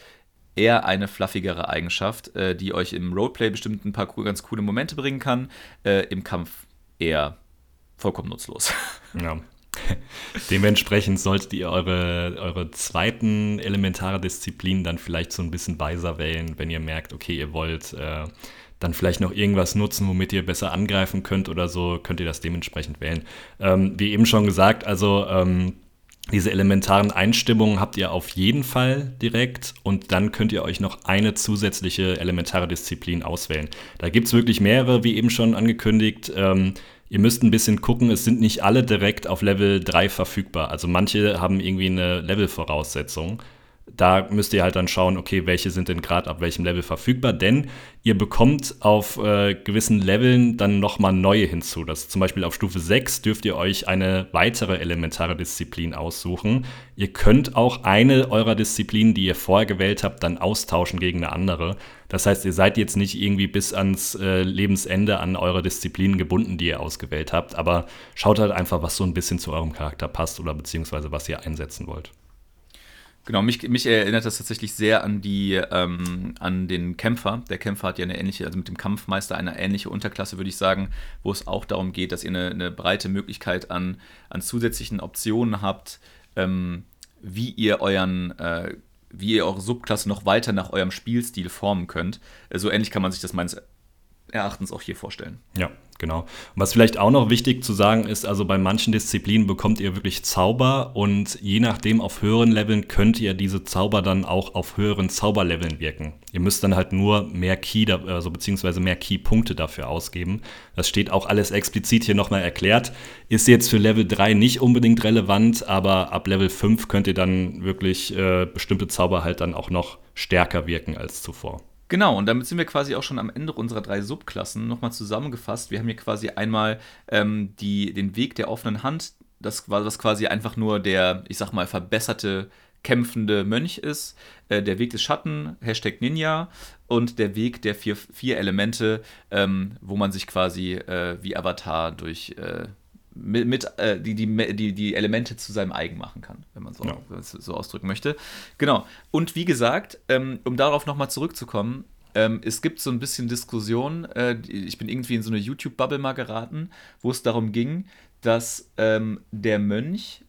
eher eine fluffigere Eigenschaft, äh, die euch im Roleplay bestimmt ein paar ganz coole Momente bringen kann, äh, im Kampf eher vollkommen nutzlos. Ja. Dementsprechend solltet ihr eure, eure zweiten elementare Disziplin dann vielleicht so ein bisschen weiser wählen, wenn ihr merkt, okay, ihr wollt äh, dann vielleicht noch irgendwas nutzen, womit ihr besser angreifen könnt oder so, könnt ihr das dementsprechend wählen. Ähm, wie eben schon gesagt, also ähm, Diese elementaren Einstimmungen habt ihr auf jeden Fall direkt und dann könnt ihr euch noch eine zusätzliche elementare Disziplin auswählen. Da gibt es wirklich mehrere, wie eben schon angekündigt. Ähm, ihr müsst ein bisschen gucken, es sind nicht alle direkt auf Level 3 verfügbar. Also manche haben irgendwie eine Levelvoraussetzung da müsst ihr halt dann schauen, okay, welche sind denn gerade ab welchem Level verfügbar, denn ihr bekommt auf äh, gewissen Leveln dann nochmal neue hinzu. Das zum Beispiel auf Stufe 6 dürft ihr euch eine weitere elementare Disziplin aussuchen. Ihr könnt auch eine eurer Disziplinen, die ihr vorher gewählt habt, dann austauschen gegen eine andere. Das heißt, ihr seid jetzt nicht irgendwie bis ans äh, Lebensende an eure Disziplinen gebunden, die ihr ausgewählt habt, aber schaut halt einfach, was so ein bisschen zu eurem Charakter passt oder beziehungsweise was ihr einsetzen wollt. Genau, mich, mich erinnert das tatsächlich sehr an die, ähm, an den Kämpfer. Der Kämpfer hat ja eine ähnliche, also mit dem Kampfmeister eine ähnliche Unterklasse, würde ich sagen, wo es auch darum geht, dass ihr eine, eine breite Möglichkeit an, an zusätzlichen Optionen habt, ähm, wie ihr euren, äh, wie ihr eure Subklasse noch weiter nach eurem Spielstil formen könnt. Äh, so ähnlich kann man sich das meines Erachtens auch hier vorstellen. Ja, genau. Und was vielleicht auch noch wichtig zu sagen ist, also bei manchen Disziplinen bekommt ihr wirklich Zauber und je nachdem auf höheren Leveln könnt ihr diese Zauber dann auch auf höheren Zauberleveln wirken. Ihr müsst dann halt nur mehr Key, also beziehungsweise mehr Key-Punkte dafür ausgeben. Das steht auch alles explizit hier nochmal erklärt. Ist jetzt für Level 3 nicht unbedingt relevant, aber ab Level 5 könnt ihr dann wirklich äh, bestimmte Zauber halt dann auch noch stärker wirken als zuvor. Genau, und damit sind wir quasi auch schon am Ende unserer drei Subklassen nochmal zusammengefasst. Wir haben hier quasi einmal ähm, die, den Weg der offenen Hand, das war das quasi einfach nur der, ich sag mal, verbesserte kämpfende Mönch ist, äh, der Weg des Schatten, Hashtag Ninja und der Weg der vier, vier Elemente, ähm, wo man sich quasi äh, wie Avatar durch äh, mit, mit äh, die, die, die, die Elemente zu seinem eigen machen kann, wenn man so, ja. so ausdrücken möchte. Genau. Und wie gesagt, ähm, um darauf nochmal zurückzukommen, ähm, es gibt so ein bisschen Diskussion. Äh, ich bin irgendwie in so eine YouTube-Bubble mal geraten, wo es darum ging, dass ähm, der Mönch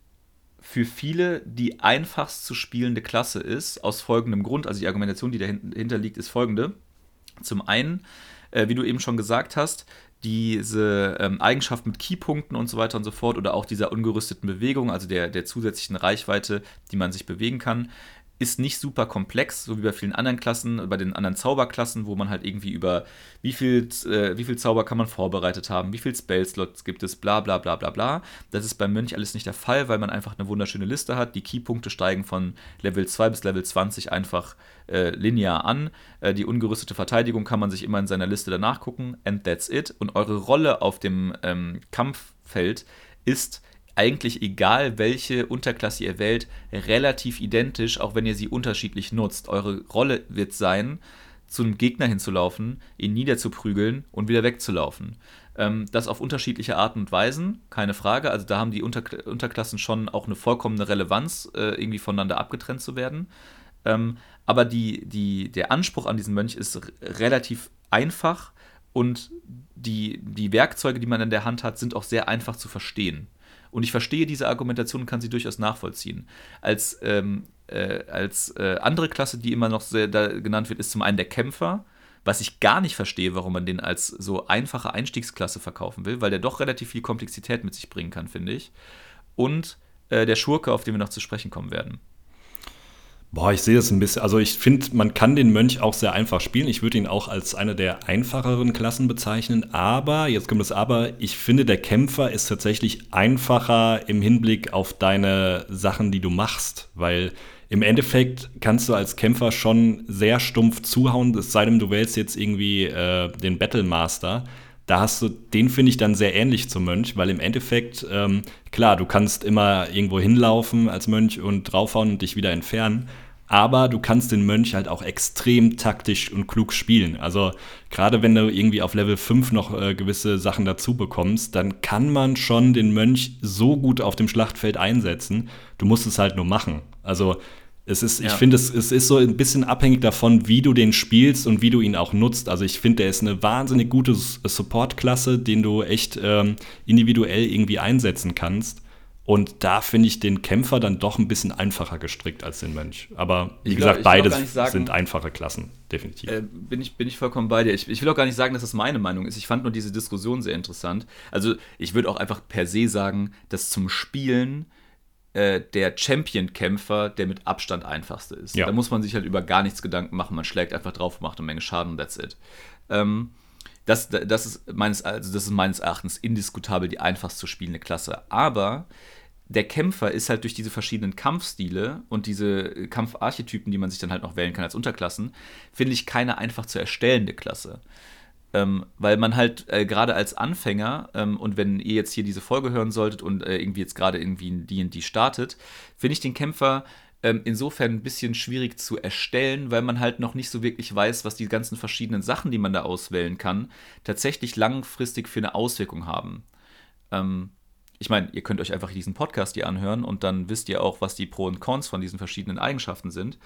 für viele die einfachst zu spielende Klasse ist, aus folgendem Grund. Also die Argumentation, die dahinter liegt, ist folgende. Zum einen, äh, wie du eben schon gesagt hast, diese ähm, Eigenschaft mit Keypunkten und so weiter und so fort oder auch dieser ungerüsteten Bewegung, also der, der zusätzlichen Reichweite, die man sich bewegen kann, ist nicht super komplex, so wie bei vielen anderen Klassen, bei den anderen Zauberklassen, wo man halt irgendwie über wie viel, äh, wie viel Zauber kann man vorbereitet haben, wie viel Spellslots gibt es, bla bla bla bla bla. Das ist beim Mönch alles nicht der Fall, weil man einfach eine wunderschöne Liste hat. Die Keypunkte steigen von Level 2 bis Level 20 einfach äh, linear an. Äh, die ungerüstete Verteidigung kann man sich immer in seiner Liste danach gucken. And that's it. Und eure Rolle auf dem ähm, Kampffeld ist eigentlich egal, welche Unterklasse ihr wählt, relativ identisch, auch wenn ihr sie unterschiedlich nutzt. Eure Rolle wird sein, zu einem Gegner hinzulaufen, ihn niederzuprügeln und wieder wegzulaufen. Ähm, das auf unterschiedliche Arten und Weisen, keine Frage. Also da haben die Unter Unterklassen schon auch eine vollkommene Relevanz, äh, irgendwie voneinander abgetrennt zu werden. Ähm, aber die, die, der Anspruch an diesen Mönch ist relativ einfach und die, die Werkzeuge, die man in der Hand hat, sind auch sehr einfach zu verstehen. Und ich verstehe diese Argumentation und kann sie durchaus nachvollziehen. Als, ähm, äh, als äh, andere Klasse, die immer noch sehr genannt wird, ist zum einen der Kämpfer, was ich gar nicht verstehe, warum man den als so einfache Einstiegsklasse verkaufen will, weil der doch relativ viel Komplexität mit sich bringen kann, finde ich. Und äh, der Schurke, auf den wir noch zu sprechen kommen werden. Boah, ich sehe das ein bisschen. Also ich finde, man kann den Mönch auch sehr einfach spielen. Ich würde ihn auch als eine der einfacheren Klassen bezeichnen. Aber, jetzt kommt das Aber, ich finde, der Kämpfer ist tatsächlich einfacher im Hinblick auf deine Sachen, die du machst. Weil im Endeffekt kannst du als Kämpfer schon sehr stumpf zuhauen, es sei denn, du wählst jetzt irgendwie äh, den Battlemaster. Da hast du, den finde ich dann sehr ähnlich zum Mönch, weil im Endeffekt, ähm, klar, du kannst immer irgendwo hinlaufen als Mönch und draufhauen und dich wieder entfernen. Aber du kannst den Mönch halt auch extrem taktisch und klug spielen. Also gerade wenn du irgendwie auf Level 5 noch äh, gewisse Sachen dazu bekommst, dann kann man schon den Mönch so gut auf dem Schlachtfeld einsetzen. Du musst es halt nur machen. Also es ist, ja. ich finde, es, es ist so ein bisschen abhängig davon, wie du den spielst und wie du ihn auch nutzt. Also ich finde, der ist eine wahnsinnig gute Support-Klasse, den du echt ähm, individuell irgendwie einsetzen kannst. Und da finde ich den Kämpfer dann doch ein bisschen einfacher gestrickt als den Mönch. Aber wie glaub, gesagt, beides sagen, sind einfache Klassen, definitiv. Äh, bin, ich, bin ich vollkommen bei dir. Ich, ich, will auch gar nicht sagen, dass das meine Meinung ist. Ich fand nur diese Diskussion sehr interessant. Also ich würde auch einfach per se sagen, dass zum Spielen äh, der Champion-Kämpfer, der mit Abstand einfachste ist. Ja. Da muss man sich halt über gar nichts Gedanken machen. Man schlägt einfach drauf, macht eine Menge Schaden und that's it. Ähm, das, das, ist meines, also das ist meines Erachtens indiskutabel die einfachst zu spielende Klasse. Aber der Kämpfer ist halt durch diese verschiedenen Kampfstile und diese Kampfarchetypen, die man sich dann halt noch wählen kann als Unterklassen, finde ich keine einfach zu erstellende Klasse. Ähm, weil man halt äh, gerade als Anfänger ähm, und wenn ihr jetzt hier diese Folge hören solltet und äh, irgendwie jetzt gerade irgendwie ein D&D startet, finde ich den Kämpfer ähm, insofern ein bisschen schwierig zu erstellen, weil man halt noch nicht so wirklich weiß, was die ganzen verschiedenen Sachen, die man da auswählen kann, tatsächlich langfristig für eine Auswirkung haben. Ähm, ich meine, ihr könnt euch einfach diesen Podcast hier anhören und dann wisst ihr auch, was die Pro und Cons von diesen verschiedenen Eigenschaften sind.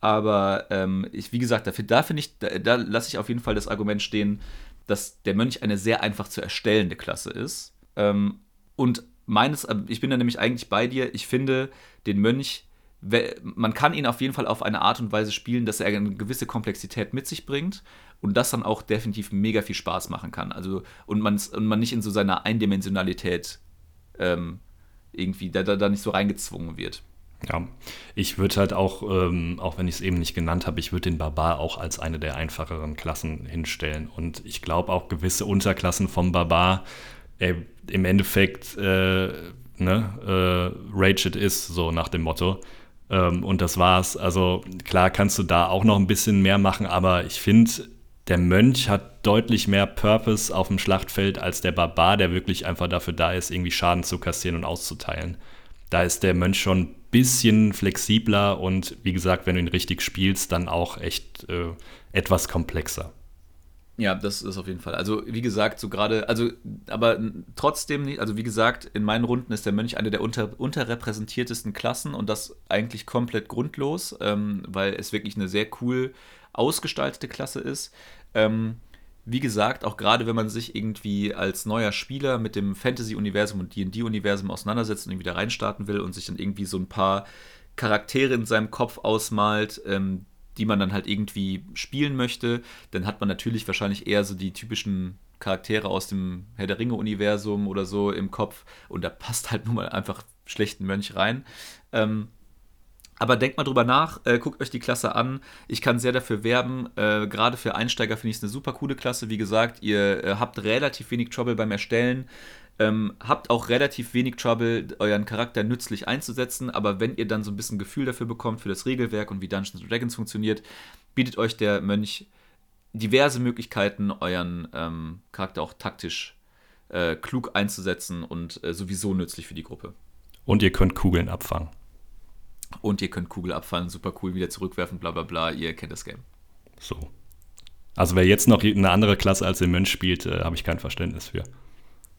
Aber ähm, ich, wie gesagt, da, da finde ich, da, da lasse ich auf jeden Fall das Argument stehen, dass der Mönch eine sehr einfach zu erstellende Klasse ist. Ähm, und meines, äh, ich bin da nämlich eigentlich bei dir, ich finde den Mönch, man kann ihn auf jeden Fall auf eine Art und Weise spielen, dass er eine gewisse Komplexität mit sich bringt und das dann auch definitiv mega viel Spaß machen kann. Also, und, und man nicht in so seiner Eindimensionalität ähm, irgendwie da, da, da nicht so reingezwungen wird. Ja, ich würde halt auch, ähm, auch wenn ich es eben nicht genannt habe, ich würde den Barbar auch als eine der einfacheren Klassen hinstellen. Und ich glaube auch gewisse Unterklassen vom Barbar äh, im Endeffekt äh, ne, äh, Rage it so nach dem Motto. Ähm, und das war's. Also klar kannst du da auch noch ein bisschen mehr machen, aber ich finde, der Mönch hat deutlich mehr Purpose auf dem Schlachtfeld als der Barbar, der wirklich einfach dafür da ist, irgendwie Schaden zu kassieren und auszuteilen. Da ist der Mönch schon bisschen flexibler und wie gesagt, wenn du ihn richtig spielst, dann auch echt äh, etwas komplexer. Ja, das ist auf jeden Fall. Also, wie gesagt, so gerade, also, aber trotzdem nicht, also wie gesagt, in meinen Runden ist der Mönch eine der unter, unterrepräsentiertesten Klassen und das eigentlich komplett grundlos, ähm, weil es wirklich eine sehr cool ausgestaltete Klasse ist. Ähm, wie gesagt, auch gerade wenn man sich irgendwie als neuer Spieler mit dem Fantasy-Universum und DD-Universum auseinandersetzt und irgendwie da reinstarten will und sich dann irgendwie so ein paar Charaktere in seinem Kopf ausmalt, ähm, die man dann halt irgendwie spielen möchte, dann hat man natürlich wahrscheinlich eher so die typischen Charaktere aus dem Herr der Ringe-Universum oder so im Kopf und da passt halt nun mal einfach schlechten Mönch rein. Ähm, aber denkt mal drüber nach, äh, guckt euch die Klasse an. Ich kann sehr dafür werben. Äh, Gerade für Einsteiger finde ich es eine super coole Klasse. Wie gesagt, ihr äh, habt relativ wenig Trouble beim Erstellen. Ähm, habt auch relativ wenig Trouble, euren Charakter nützlich einzusetzen, aber wenn ihr dann so ein bisschen Gefühl dafür bekommt, für das Regelwerk und wie Dungeons Dragons funktioniert, bietet euch der Mönch diverse Möglichkeiten, euren ähm, Charakter auch taktisch äh, klug einzusetzen und äh, sowieso nützlich für die Gruppe. Und ihr könnt Kugeln abfangen. Und ihr könnt Kugel abfallen, super cool, wieder zurückwerfen, bla bla bla, ihr kennt das Game. So. Also wer jetzt noch eine andere Klasse als den Mönch spielt, äh, habe ich kein Verständnis für.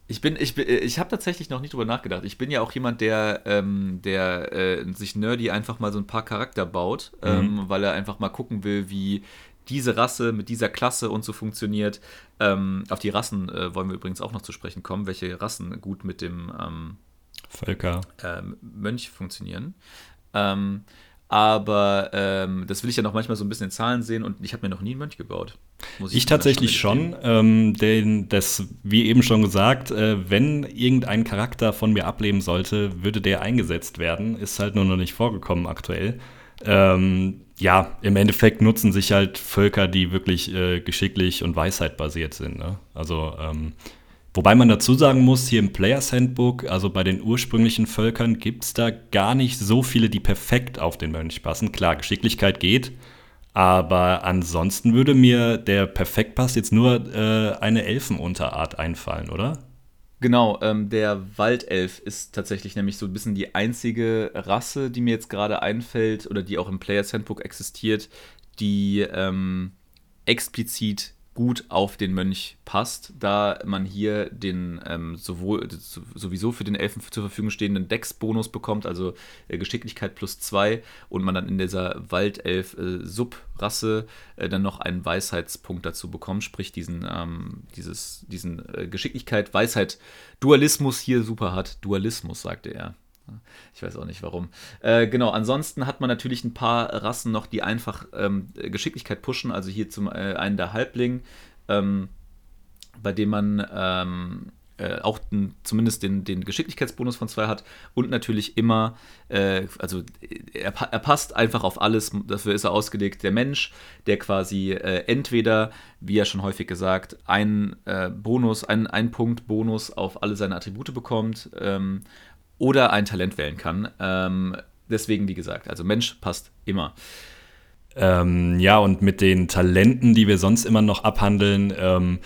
Ich bin, ich, bin, ich habe tatsächlich noch nicht drüber nachgedacht. Ich bin ja auch jemand, der, ähm, der äh, sich nerdy einfach mal so ein paar Charakter baut, mhm. ähm, weil er einfach mal gucken will, wie diese Rasse mit dieser Klasse und so funktioniert. Ähm, auf die Rassen äh, wollen wir übrigens auch noch zu sprechen kommen, welche Rassen gut mit dem ähm, Völker ähm, Mönch funktionieren. Ähm, aber ähm, das will ich ja noch manchmal so ein bisschen in Zahlen sehen und ich habe mir noch nie einen Mönch gebaut. ich, ich tatsächlich schon. Ähm, denn das, wie eben schon gesagt, äh, wenn irgendein Charakter von mir ableben sollte, würde der eingesetzt werden. Ist halt nur noch nicht vorgekommen aktuell. Ähm, ja, im Endeffekt nutzen sich halt Völker, die wirklich äh, geschicklich und Weisheit basiert sind. Ne? Also ähm, Wobei man dazu sagen muss, hier im Players Handbook, also bei den ursprünglichen Völkern, gibt es da gar nicht so viele, die perfekt auf den Mönch passen. Klar, Geschicklichkeit geht, aber ansonsten würde mir der Perfektpass jetzt nur äh, eine Elfenunterart einfallen, oder? Genau, ähm, der Waldelf ist tatsächlich nämlich so ein bisschen die einzige Rasse, die mir jetzt gerade einfällt oder die auch im Players Handbook existiert, die ähm, explizit gut auf den Mönch passt, da man hier den ähm, sowohl sowieso für den Elfen zur Verfügung stehenden Dex-Bonus bekommt, also äh, Geschicklichkeit plus zwei und man dann in dieser Waldelf-Subrasse äh, äh, dann noch einen Weisheitspunkt dazu bekommt, sprich diesen, ähm, dieses, diesen äh, Geschicklichkeit, Weisheit, Dualismus hier super hat. Dualismus, sagte er. Ich weiß auch nicht warum. Äh, genau, ansonsten hat man natürlich ein paar Rassen noch, die einfach ähm, Geschicklichkeit pushen. Also hier zum äh, einen der Halbling, ähm, bei dem man ähm, äh, auch den, zumindest den, den Geschicklichkeitsbonus von 2 hat und natürlich immer, äh, also er, er, passt einfach auf alles, dafür ist er ausgelegt, der Mensch, der quasi äh, entweder, wie ja schon häufig gesagt, einen äh, Bonus, einen, einen Punkt Bonus auf alle seine Attribute bekommt ähm, oder ein Talent wählen kann. Ähm, deswegen, wie gesagt, also Mensch passt immer. Ähm, ja, und mit den Talenten, die wir sonst immer noch abhandeln, ähm,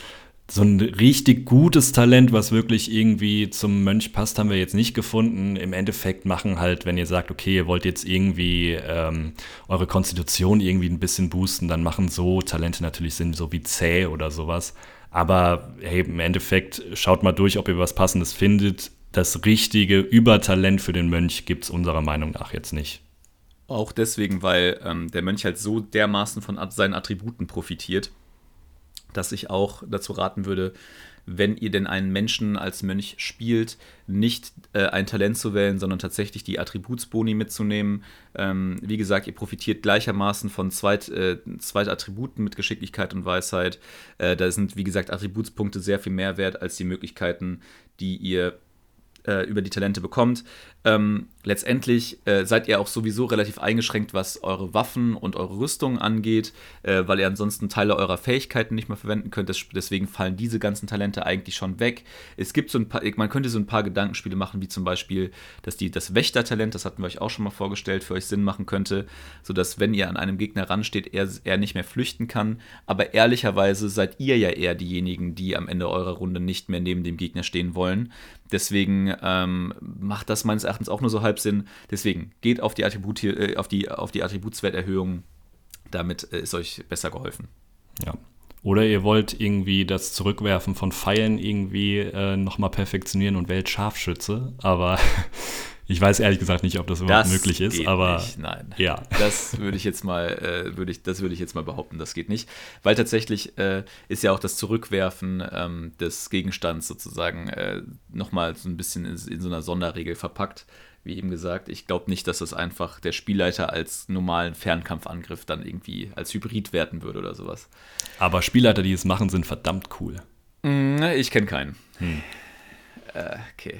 so ein richtig gutes Talent, was wirklich irgendwie zum Mönch passt, haben wir jetzt nicht gefunden. Im Endeffekt machen halt, wenn ihr sagt, okay, ihr wollt jetzt irgendwie ähm, eure Konstitution irgendwie ein bisschen boosten, dann machen so Talente natürlich Sinn, so wie zäh oder sowas. Aber hey, im Endeffekt schaut mal durch, ob ihr was Passendes findet. Das richtige Übertalent für den Mönch gibt es unserer Meinung nach jetzt nicht. Auch deswegen, weil ähm, der Mönch halt so dermaßen von seinen Attributen profitiert dass ich auch dazu raten würde, wenn ihr denn einen Menschen als Mönch spielt, nicht äh, ein Talent zu wählen, sondern tatsächlich die Attributsboni mitzunehmen. Ähm, wie gesagt, ihr profitiert gleichermaßen von zwei, äh, zwei Attributen mit Geschicklichkeit und Weisheit. Äh, da sind, wie gesagt, Attributspunkte sehr viel mehr wert als die Möglichkeiten, die ihr äh, über die Talente bekommt. Ähm, letztendlich äh, seid ihr auch sowieso relativ eingeschränkt, was eure Waffen und eure Rüstung angeht, äh, weil ihr ansonsten Teile eurer Fähigkeiten nicht mehr verwenden könnt. deswegen fallen diese ganzen Talente eigentlich schon weg. Es gibt so ein paar, man könnte so ein paar Gedankenspiele machen, wie zum Beispiel, dass die, das Wächtertalent, das hatten wir euch auch schon mal vorgestellt, für euch Sinn machen könnte, sodass, wenn ihr an einem Gegner ransteht, er, er nicht mehr flüchten kann. Aber ehrlicherweise seid ihr ja eher diejenigen, die am Ende eurer Runde nicht mehr neben dem Gegner stehen wollen. Deswegen ähm, macht das meines Erachtens auch nur so halb Sinn. Deswegen geht auf die, Attribut, äh, auf die, auf die Attributswerterhöhung. Damit äh, ist euch besser geholfen. Ja. Oder ihr wollt irgendwie das Zurückwerfen von Pfeilen irgendwie äh, nochmal perfektionieren und wählt Scharfschütze. Aber ich weiß ehrlich gesagt nicht, ob das überhaupt das möglich ist, aber nicht, nein. Ja. Das würde ich jetzt mal, äh, würde ich, das würde ich jetzt mal behaupten, das geht nicht. Weil tatsächlich äh, ist ja auch das Zurückwerfen ähm, des Gegenstands sozusagen äh, nochmal so ein bisschen in, in so einer Sonderregel verpackt wie eben gesagt, ich glaube nicht, dass das einfach der Spielleiter als normalen Fernkampfangriff dann irgendwie als Hybrid werten würde oder sowas. Aber Spielleiter, die es machen, sind verdammt cool. Mm, ich kenne keinen. Hm. Okay.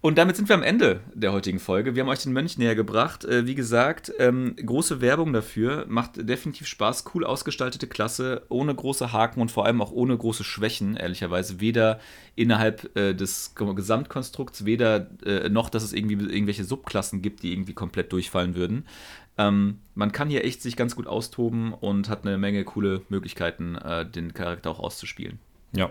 Und damit sind wir am Ende der heutigen Folge. Wir haben euch den Mönch näher gebracht. Äh, wie gesagt, ähm, große Werbung dafür. Macht definitiv Spaß. Cool ausgestaltete Klasse, ohne große Haken und vor allem auch ohne große Schwächen, ehrlicherweise. Weder innerhalb äh, des Gesamtkonstrukts, weder äh, noch, dass es irgendwie irgendwelche Subklassen gibt, die irgendwie komplett durchfallen würden. Ähm, man kann hier echt sich ganz gut austoben und hat eine Menge coole Möglichkeiten, den Charakter auch auszuspielen. Ja,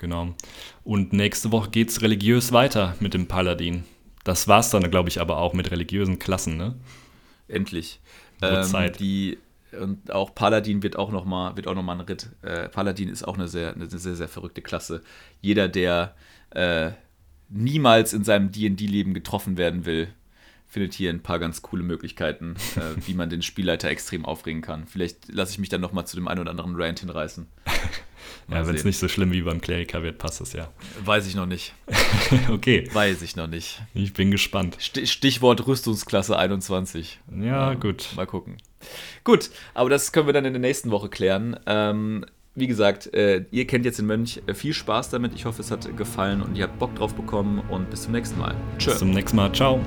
Genau. Und nächste Woche geht es religiös weiter mit dem Paladin. Das war es dann, glaube ich, aber auch mit religiösen Klassen, ne? Endlich. Ähm, Zeit. Die, und auch Paladin wird auch nochmal noch, ein Ritt. Äh, Paladin ist auch eine sehr, eine sehr, sehr verrückte Klasse. Jeder, der äh, niemals in seinem DD-Leben getroffen werden will, findet hier ein paar ganz coole Möglichkeiten, äh, wie man den Spielleiter extrem aufregen kann. Vielleicht lasse ich mich dann nochmal zu dem einen oder anderen Rant hinreißen. ja, wenn es nicht so schlimm wie beim Kleriker wird, passt es ja. Weiß ich noch nicht. okay. Weiß ich noch nicht. Ich bin gespannt. Stichwort Rüstungsklasse 21. Ja, ähm, gut. Mal gucken. Gut, aber das können wir dann in der nächsten Woche klären. Ähm, wie gesagt, äh, ihr kennt jetzt den Mönch. Äh, viel Spaß damit. Ich hoffe, es hat gefallen und ihr habt Bock drauf bekommen. Und bis zum nächsten Mal. Tschö. Bis zum nächsten Mal. Ciao.